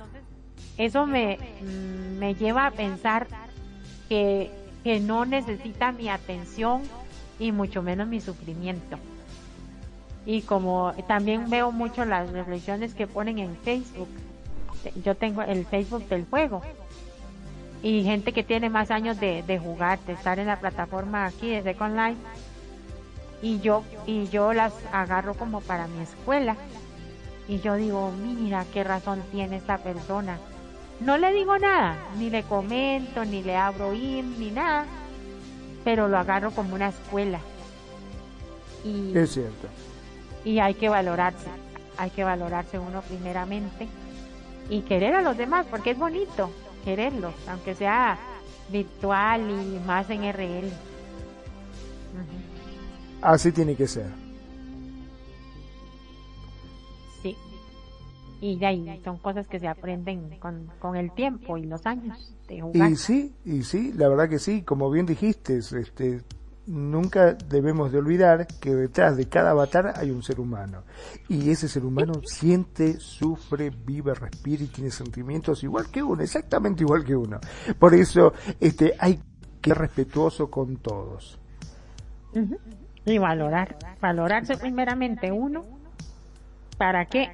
eso me, mm, me lleva a pensar que, que no necesita mi atención y mucho menos mi sufrimiento y como también veo mucho las reflexiones que ponen en Facebook, yo tengo el Facebook del juego y gente que tiene más años de, de jugar, de estar en la plataforma aquí de Second Life y yo y yo las agarro como para mi escuela y yo digo, mira qué razón tiene esta persona. No le digo nada, ni le comento, ni le abro in, ni nada, pero lo agarro como una escuela. Y, es cierto y hay que valorarse, hay que valorarse uno primeramente y querer a los demás porque es bonito quererlos, aunque sea virtual y más en RL. Así tiene que ser. Sí. Y de ahí son cosas que se aprenden con, con el tiempo y los años de jugar. Y sí, y sí, la verdad que sí, como bien dijiste, este, nunca debemos de olvidar que detrás de cada avatar hay un ser humano. Y ese ser humano siente, sufre, vive, respira y tiene sentimientos igual que uno, exactamente igual que uno. Por eso este, hay que ser respetuoso con todos. Y valorar, valorarse primeramente uno. ¿Para qué?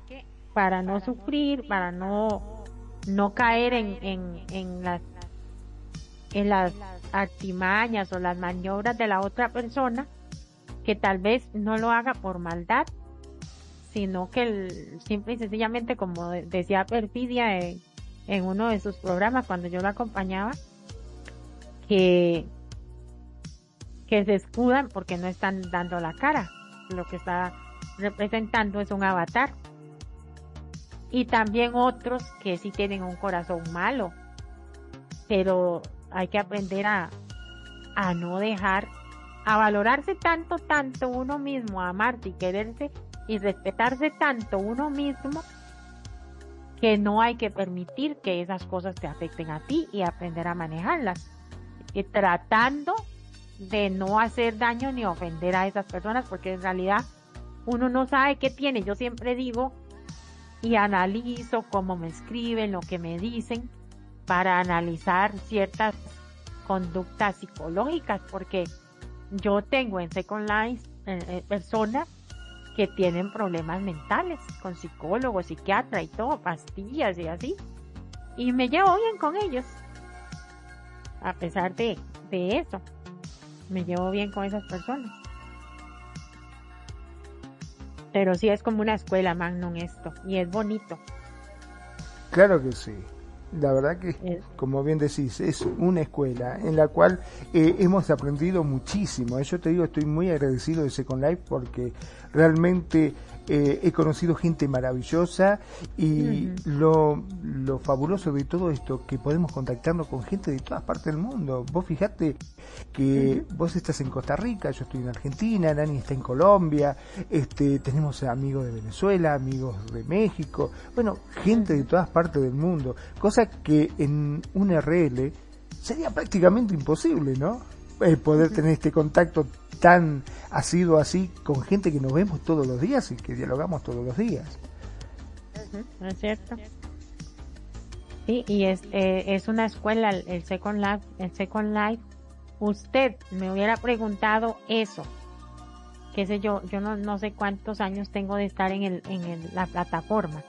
Para no sufrir, para no, no caer en, en, en las en las artimañas o las maniobras de la otra persona que tal vez no lo haga por maldad, sino que el, simple y sencillamente, como decía Perfidia en, en uno de sus programas cuando yo la acompañaba, que, que se escudan porque no están dando la cara. Lo que está representando es un avatar. Y también otros que sí tienen un corazón malo, pero hay que aprender a, a no dejar, a valorarse tanto, tanto uno mismo, a amarse y quererse y respetarse tanto uno mismo que no hay que permitir que esas cosas te afecten a ti y aprender a manejarlas. Y tratando de no hacer daño ni ofender a esas personas porque en realidad uno no sabe qué tiene. Yo siempre digo y analizo cómo me escriben, lo que me dicen para analizar ciertas conductas psicológicas, porque yo tengo en Second Life eh, eh, personas que tienen problemas mentales con psicólogos, psiquiatra y todo, pastillas y así. Y me llevo bien con ellos. A pesar de, de eso, me llevo bien con esas personas. Pero sí es como una escuela, Magnum, esto. Y es bonito. Claro que sí. La verdad que, como bien decís, es una escuela en la cual eh, hemos aprendido muchísimo. Yo te digo, estoy muy agradecido de Second Life porque realmente eh, he conocido gente maravillosa y lo, lo fabuloso de todo esto, que podemos contactarnos con gente de todas partes del mundo. Vos fijate que vos estás en Costa Rica, yo estoy en Argentina, Nani está en Colombia, este, tenemos amigos de Venezuela, amigos de México, bueno, gente de todas partes del mundo, cosa que en un RL sería prácticamente imposible, ¿no? Eh, poder tener este contacto tan ha sido así con gente que nos vemos todos los días y que dialogamos todos los días. es cierto. Sí, y es, eh, es una escuela, el Second Life, el Second Life. Usted me hubiera preguntado eso qué sé yo, yo no, no sé cuántos años tengo de estar en, el, en la plataforma.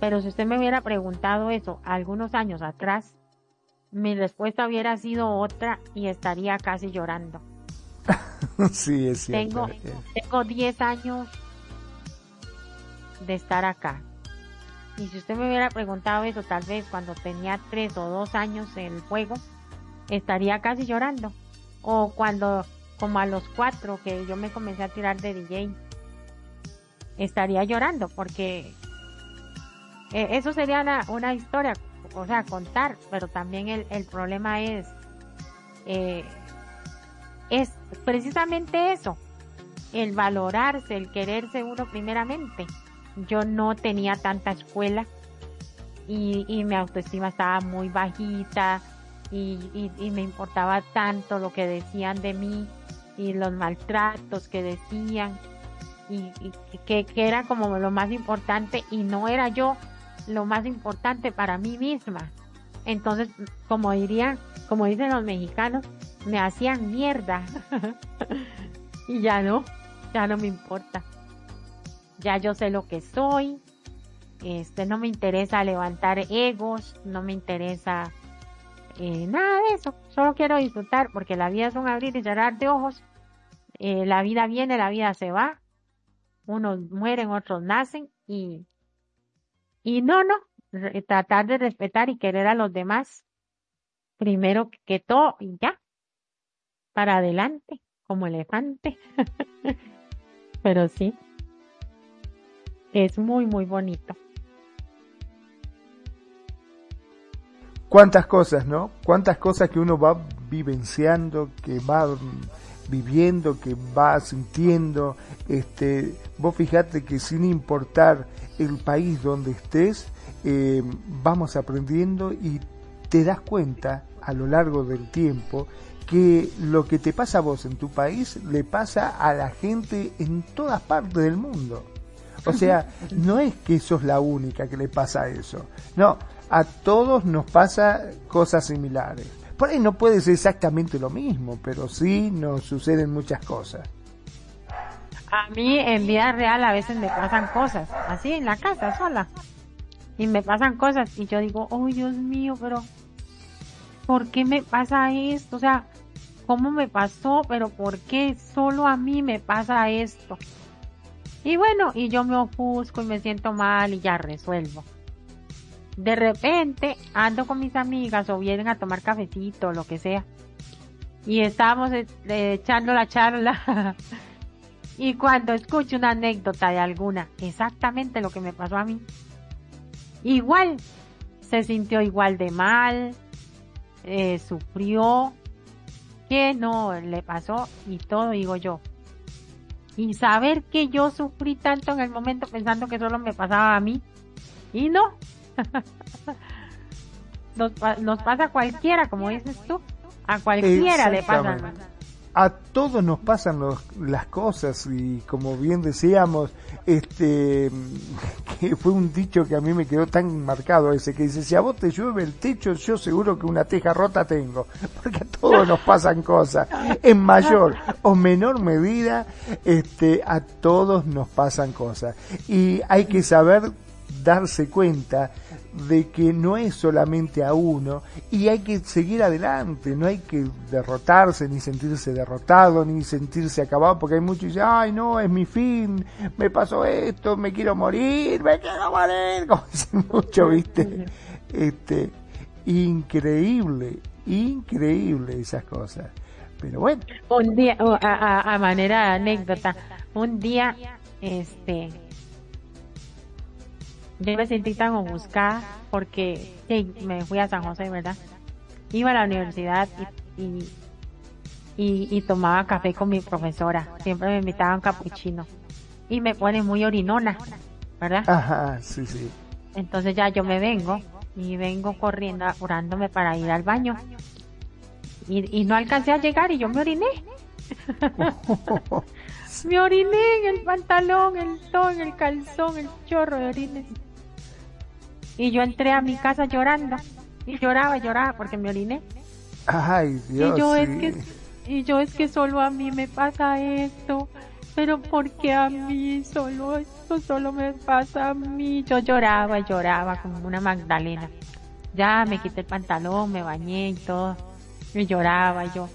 Pero si usted me hubiera preguntado eso algunos años atrás, mi respuesta hubiera sido otra y estaría casi llorando. sí, es cierto. Tengo, tengo 10 años de estar acá. Y si usted me hubiera preguntado eso tal vez cuando tenía 3 o 2 años en el juego, estaría casi llorando. O cuando, como a los 4 que yo me comencé a tirar de DJ, estaría llorando porque eh, eso sería una, una historia o sea, contar, pero también el, el problema es, eh, es precisamente eso, el valorarse, el quererse uno primeramente. Yo no tenía tanta escuela y, y mi autoestima estaba muy bajita y, y, me importaba tanto lo que decían de mí y los maltratos que decían y, y que, que, era como lo más importante y no era yo lo más importante para mí misma. Entonces, como dirían, como dicen los mexicanos, me hacían mierda. y ya no, ya no me importa. Ya yo sé lo que soy. Este, no me interesa levantar egos, no me interesa eh, nada de eso. Solo quiero disfrutar porque la vida es un abrir y cerrar de ojos. Eh, la vida viene, la vida se va. Unos mueren, otros nacen y y no, no, tratar de respetar y querer a los demás primero que todo y ya, para adelante, como elefante. Pero sí, es muy, muy bonito. Cuántas cosas, ¿no? Cuántas cosas que uno va vivenciando, que va viviendo, que va sintiendo. Este, vos fijate que sin importar el país donde estés, eh, vamos aprendiendo y te das cuenta a lo largo del tiempo que lo que te pasa a vos en tu país le pasa a la gente en todas partes del mundo. O sea, no es que sos la única que le pasa eso. No, a todos nos pasa cosas similares. Por ahí no puede ser exactamente lo mismo, pero sí nos suceden muchas cosas. A mí en vida real a veces me pasan cosas, así en la casa sola. Y me pasan cosas y yo digo, oh Dios mío, pero ¿por qué me pasa esto? O sea, ¿cómo me pasó? Pero ¿por qué solo a mí me pasa esto? Y bueno, y yo me ofusco y me siento mal y ya resuelvo. De repente ando con mis amigas o vienen a tomar cafecito o lo que sea. Y estamos eh, echando la charla Y cuando escucho una anécdota de alguna, exactamente lo que me pasó a mí, igual, se sintió igual de mal, eh, sufrió, que no le pasó y todo digo yo. Y saber que yo sufrí tanto en el momento pensando que solo me pasaba a mí. Y no. nos, nos pasa a cualquiera, como dices tú. A cualquiera le pasa a todos nos pasan las cosas y como bien decíamos, este, que fue un dicho que a mí me quedó tan marcado ese, que dice, si a vos te llueve el techo, yo seguro que una teja rota tengo, porque a todos nos pasan cosas, en mayor o menor medida, este, a todos nos pasan cosas. Y hay que saber darse cuenta de que no es solamente a uno y hay que seguir adelante, no hay que derrotarse, ni sentirse derrotado, ni sentirse acabado, porque hay muchos que dicen, ay no, es mi fin, me pasó esto, me quiero morir, me quiero morir, como dicen mucho, viste, este, increíble, increíble esas cosas, pero bueno. Un día, a, manera anécdota, un día, este, yo me sentí tan ofuscada porque me fui a San José, ¿verdad? Iba a la universidad y, y, tomaba café con mi profesora. Siempre me invitaba a un capuchino. Y me pone muy orinona, ¿verdad? Ajá, sí, sí. Entonces ya yo me vengo y vengo corriendo, apurándome para ir al baño. Y, y no alcancé a llegar y yo me oriné. me oriné en el pantalón, el todo, en el calzón, el chorro de orines. Y yo entré a mi casa llorando. Y lloraba, lloraba porque me oriné. Ay, Dios. Y yo es que, y yo es que solo a mí me pasa esto. pero ¿por qué a mí solo esto solo me pasa a mí? Yo lloraba lloraba como una Magdalena. Ya me quité el pantalón, me bañé y todo. Y lloraba yo.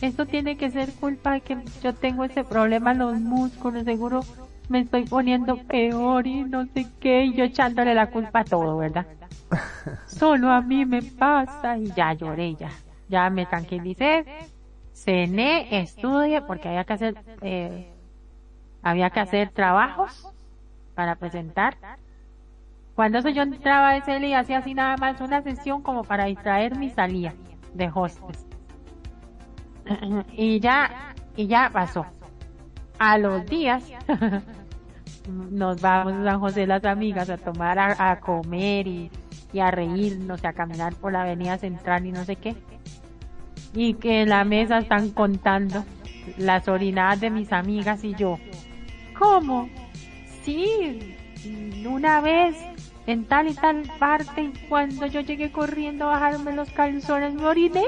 Esto tiene que ser culpa de que yo tengo ese problema en los músculos, seguro me estoy poniendo peor y no sé qué, y yo echándole la culpa a todo, ¿verdad? Solo a mí me pasa y ya lloré, ya, ya me tranquilicé, cené, estudié porque había que hacer, eh, había que hacer trabajos para presentar. Cuando eso yo entraba a ese y hacía así nada más una sesión como para distraerme y salía de hostes. Y ya, y ya pasó. A los días, nos vamos a San José las amigas a tomar a, comer y, y, a reírnos y a caminar por la avenida central y no sé qué. Y que en la mesa están contando las orinadas de mis amigas y yo. ¿Cómo? Sí, una vez en tal y tal parte y cuando yo llegué corriendo a bajarme los calzones me oriné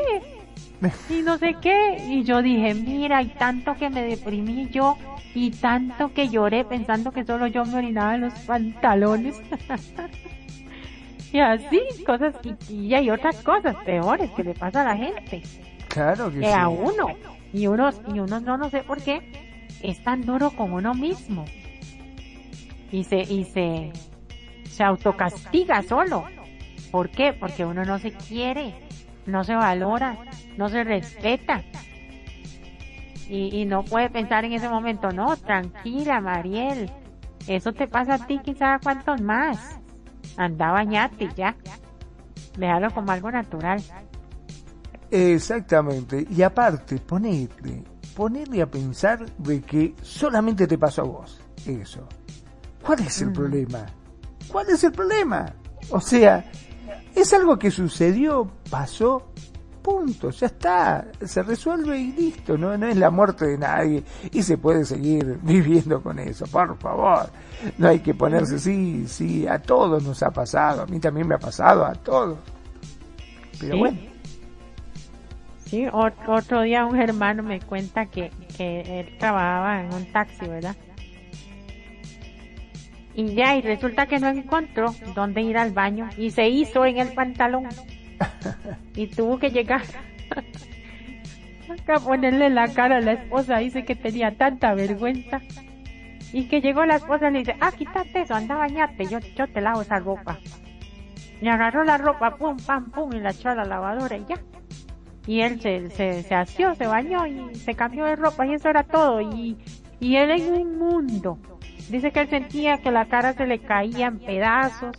y no sé qué y yo dije mira y tanto que me deprimí yo y tanto que lloré pensando que solo yo me orinaba en los pantalones y así cosas y, hay otras cosas peores que le pasa a la gente. Claro que, que a uno y unos y uno no no sé por qué es tan duro con uno mismo. Y se y se se autocastiga solo. ¿Por qué? Porque uno no se quiere, no se valora, no se respeta. Y, no puede pensar en ese momento, no, tranquila, Mariel. Eso te pasa a ti, quizá cuántos más. Anda, bañate ya. Déjalo como algo natural. Exactamente. Y aparte, ponete, ponete a pensar de que solamente te pasó a vos. Eso. ¿Cuál es el mm. problema? ¿Cuál es el problema? O sea, es algo que sucedió, pasó, punto, ya está, se resuelve y listo, no, no es la muerte de nadie y se puede seguir viviendo con eso, por favor. No hay que ponerse, sí, sí, a todos nos ha pasado, a mí también me ha pasado, a todos. Pero bueno. Sí, otro día un hermano me cuenta que, que él trabajaba en un taxi, ¿verdad? Y ya, y resulta que no encontró dónde ir al baño y se hizo en el pantalón. Y tuvo que llegar a ponerle la cara a la esposa. Dice que tenía tanta vergüenza. Y que llegó la esposa y le dice, ah, quítate eso, anda a bañarte, yo, yo te lavo esa ropa. Y agarró la ropa, pum, pam, pum, y la echó a la lavadora y ya. Y él se, se, se asió, se bañó y se cambió de ropa y eso era todo. Y, y él en un mundo Dice que él sentía que la cara se le caía en pedazos,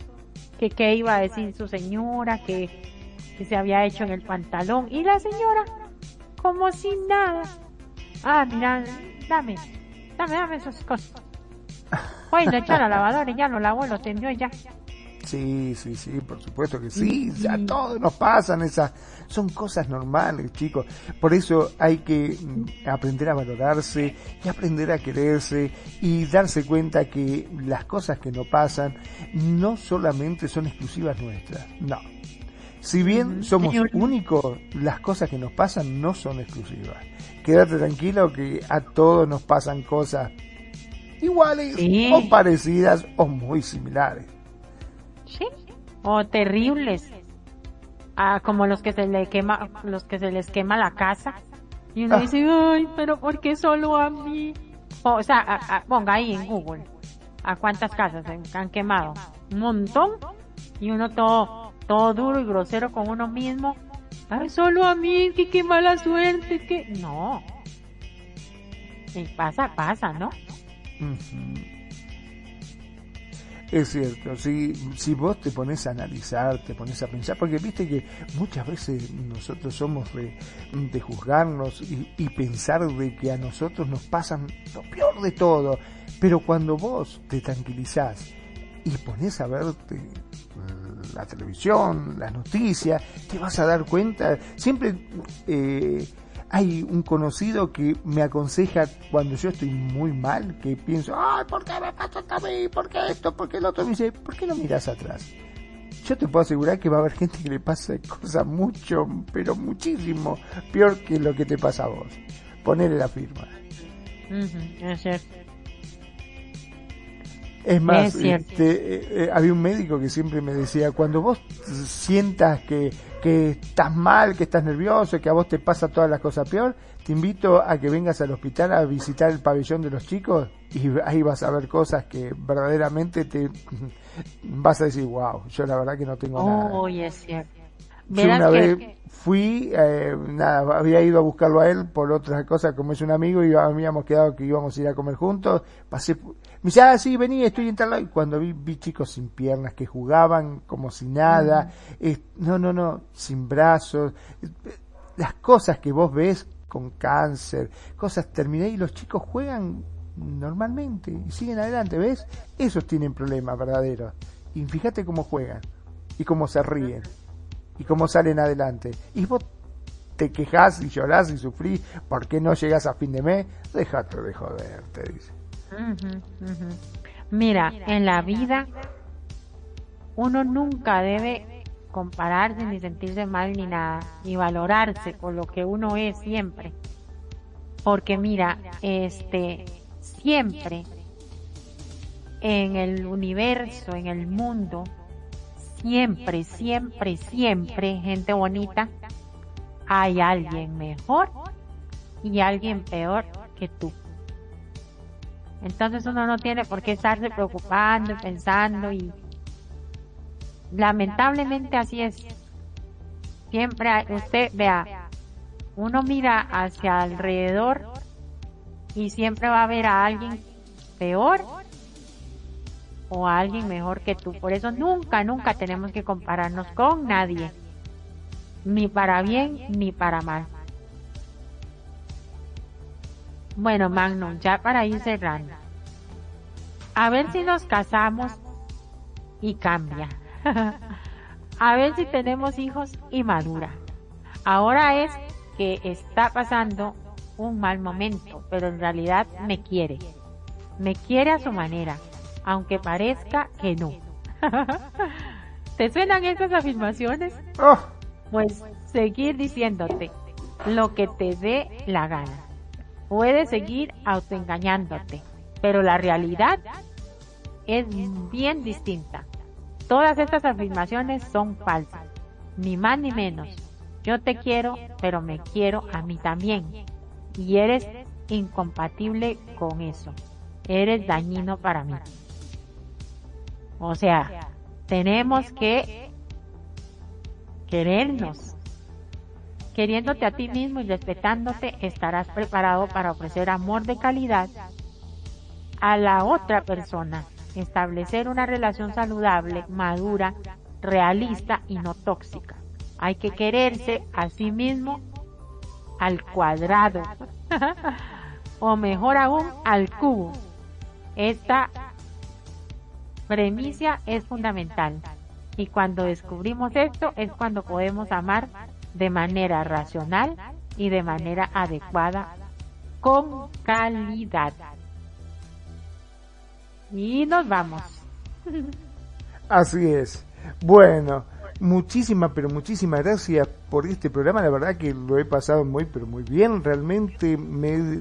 que qué iba a decir su señora, que, que se había hecho en el pantalón. Y la señora, como sin nada. Ah, mira, dame, dame, dame esas cosas. Echar a la lavadora y ya lo lavó, lo tendió ya. Sí, sí, sí, por supuesto que sí, a todos nos pasan esas, son cosas normales, chicos. Por eso hay que mm, aprender a valorarse y aprender a quererse y darse cuenta que las cosas que nos pasan no solamente son exclusivas nuestras, no. Si bien somos únicos, las cosas que nos pasan no son exclusivas. Quédate tranquilo que a todos nos pasan cosas iguales o parecidas o muy similares. Sí. O terribles. Ah, como los que se le quema, los que se les quema la casa. Y uno ah. dice, ay, pero ¿por qué solo a mí? O, sea, ponga ahí en Google. ¿A cuántas casas se han quemado? Un montón. Y uno todo, todo duro y grosero con uno mismo. Ay, solo a mí, que qué mala suerte, que... No. Y pasa, pasa, ¿no? Es cierto, si, si vos te pones a analizar, te pones a pensar, porque viste que muchas veces nosotros somos de, juzgarnos y, pensar de que a nosotros nos pasan lo peor de todo, pero cuando vos te tranquilizás y pones a verte la televisión, las noticias, te vas a dar cuenta, siempre eh, hay un conocido que me aconseja cuando yo estoy muy mal, que pienso, ay, ¿por qué me pasa a mí? ¿Por qué esto? ¿Por qué el otro? Me dice, ¿por qué no miras atrás? Yo te puedo asegurar que va a haber gente que le pasa cosas mucho, pero muchísimo peor que lo que te pasa a vos. Ponele la firma. es cierto. Es más, este, eh, eh, había un médico que siempre me decía, cuando vos sientas que, que estás mal, que estás nervioso, que a vos te pasa todas las cosas peor, te invito a que vengas al hospital a visitar el pabellón de los chicos y ahí vas a ver cosas que verdaderamente te vas a decir, wow, yo la verdad que no tengo nada. Oh, es cierto. Yo una vez fui, eh, nada, había ido a buscarlo a él por otras cosas, como es un amigo y habíamos quedado que íbamos a ir a comer juntos, pasé, me dice, ah, sí, vení, estoy en tal lado, y cuando vi, vi chicos sin piernas que jugaban como si nada, no, no, no, sin brazos, las cosas que vos ves con cáncer, cosas terminé y los chicos juegan normalmente y siguen adelante, ¿ves? Esos tienen problemas verdaderos. Y fíjate cómo juegan y cómo se ríen y cómo salen adelante. Y vos te quejas y llorás y sufrís porque no llegas a fin de mes, déjate de joder, te dice. Mira, en la vida uno nunca debe compararse ni sentirse mal ni nada, y valorarse por lo que uno es siempre. Porque mira, este, siempre en el universo, en el mundo, siempre, siempre, siempre, gente bonita, hay alguien mejor y alguien peor que tú. Entonces uno no tiene por qué estarse preocupando pensando y lamentablemente así es. Siempre usted vea, uno mira hacia alrededor y siempre va a ver a alguien peor o a alguien mejor que tú. Por eso nunca, nunca tenemos que compararnos con nadie. Ni para bien ni para mal. Bueno, Magnum, ya para ir cerrando. A ver si nos casamos y cambia. a ver si tenemos hijos y madura. Ahora es que está pasando un mal momento, pero en realidad me quiere. Me quiere a su manera aunque parezca que no. ¿Te suenan esas afirmaciones? Oh. Pues seguir diciéndote lo que te dé la gana. Puedes seguir autoengañándote, pero la realidad es bien distinta. Todas estas afirmaciones son falsas, ni más ni menos. Yo te quiero, pero me quiero a mí también. Y eres incompatible con eso. Eres dañino para mí. O sea, tenemos que querernos. Queriéndote a ti mismo y respetándote, estarás preparado para ofrecer amor de calidad a la otra persona. Establecer una relación saludable, madura, realista y no tóxica. Hay que quererse a sí mismo al cuadrado. o mejor aún, al cubo. Esta premisa es fundamental. Y cuando descubrimos esto es cuando podemos amar de manera racional y de manera adecuada, con calidad. Y nos vamos. Así es. Bueno, muchísimas, pero muchísimas gracias por este programa. La verdad que lo he pasado muy, pero muy bien. Realmente me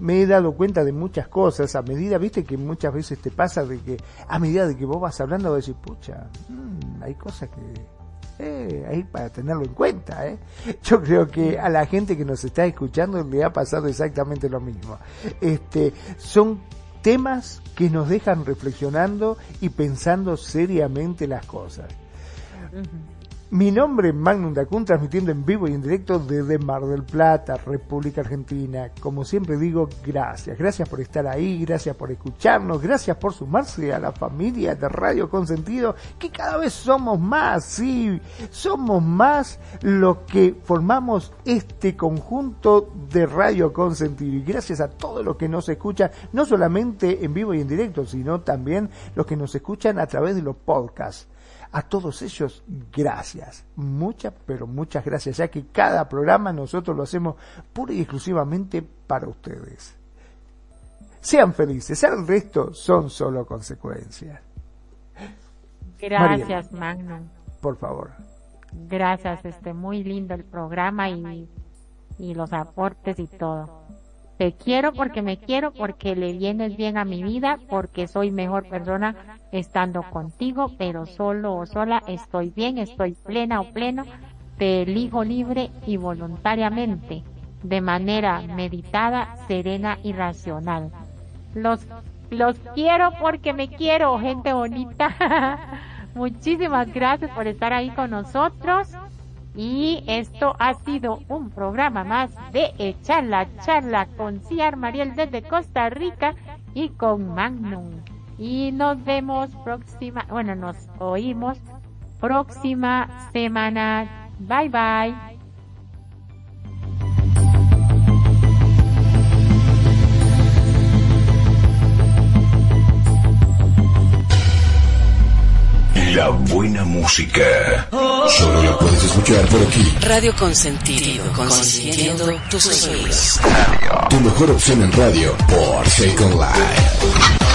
me he dado cuenta de muchas cosas a medida, viste que muchas veces te pasa de que a medida de que vos vas hablando vas a decir, pucha, mm, hay cosas que... Eh, ahí para tenerlo en cuenta, ¿eh? Yo creo que a la gente que nos está escuchando le ha pasado exactamente lo mismo. Este, son temas que nos dejan reflexionando y pensando seriamente las cosas. Mi nombre es Magnum Dacun, transmitiendo en vivo y en directo desde Mar del Plata, República Argentina. Como siempre digo, gracias. Gracias por estar ahí, gracias por escucharnos, gracias por sumarse a la familia de Radio Consentido, que cada vez somos más, sí, somos más los que formamos este conjunto de Radio Consentido. Y gracias a todos los que nos escuchan, no solamente en vivo y en directo, sino también los que nos escuchan a través de los podcasts. A todos ellos, gracias. Muchas, pero muchas gracias, ya que cada programa nosotros lo hacemos pura y exclusivamente para ustedes. Sean felices, el resto son solo consecuencias. Gracias, Magnum. Por favor. Gracias, este muy lindo el programa y, y los aportes y todo. Te quiero porque me quiero, porque le vienes bien a mi vida, porque soy mejor persona estando contigo, pero solo o sola estoy bien, estoy plena o pleno, te elijo libre y voluntariamente, de manera meditada, serena y racional. Los, los quiero porque me quiero, gente bonita. Muchísimas gracias por estar ahí con nosotros. Y esto ha sido un programa más de Echar la Charla con Ciar Mariel desde Costa Rica y con Magnum. Y nos vemos próxima, bueno, nos oímos próxima semana. Bye bye. La buena música. Solo la puedes escuchar por aquí. Radio Consentido, consintiendo tus oídos. Tu mejor opción en radio por Second Life.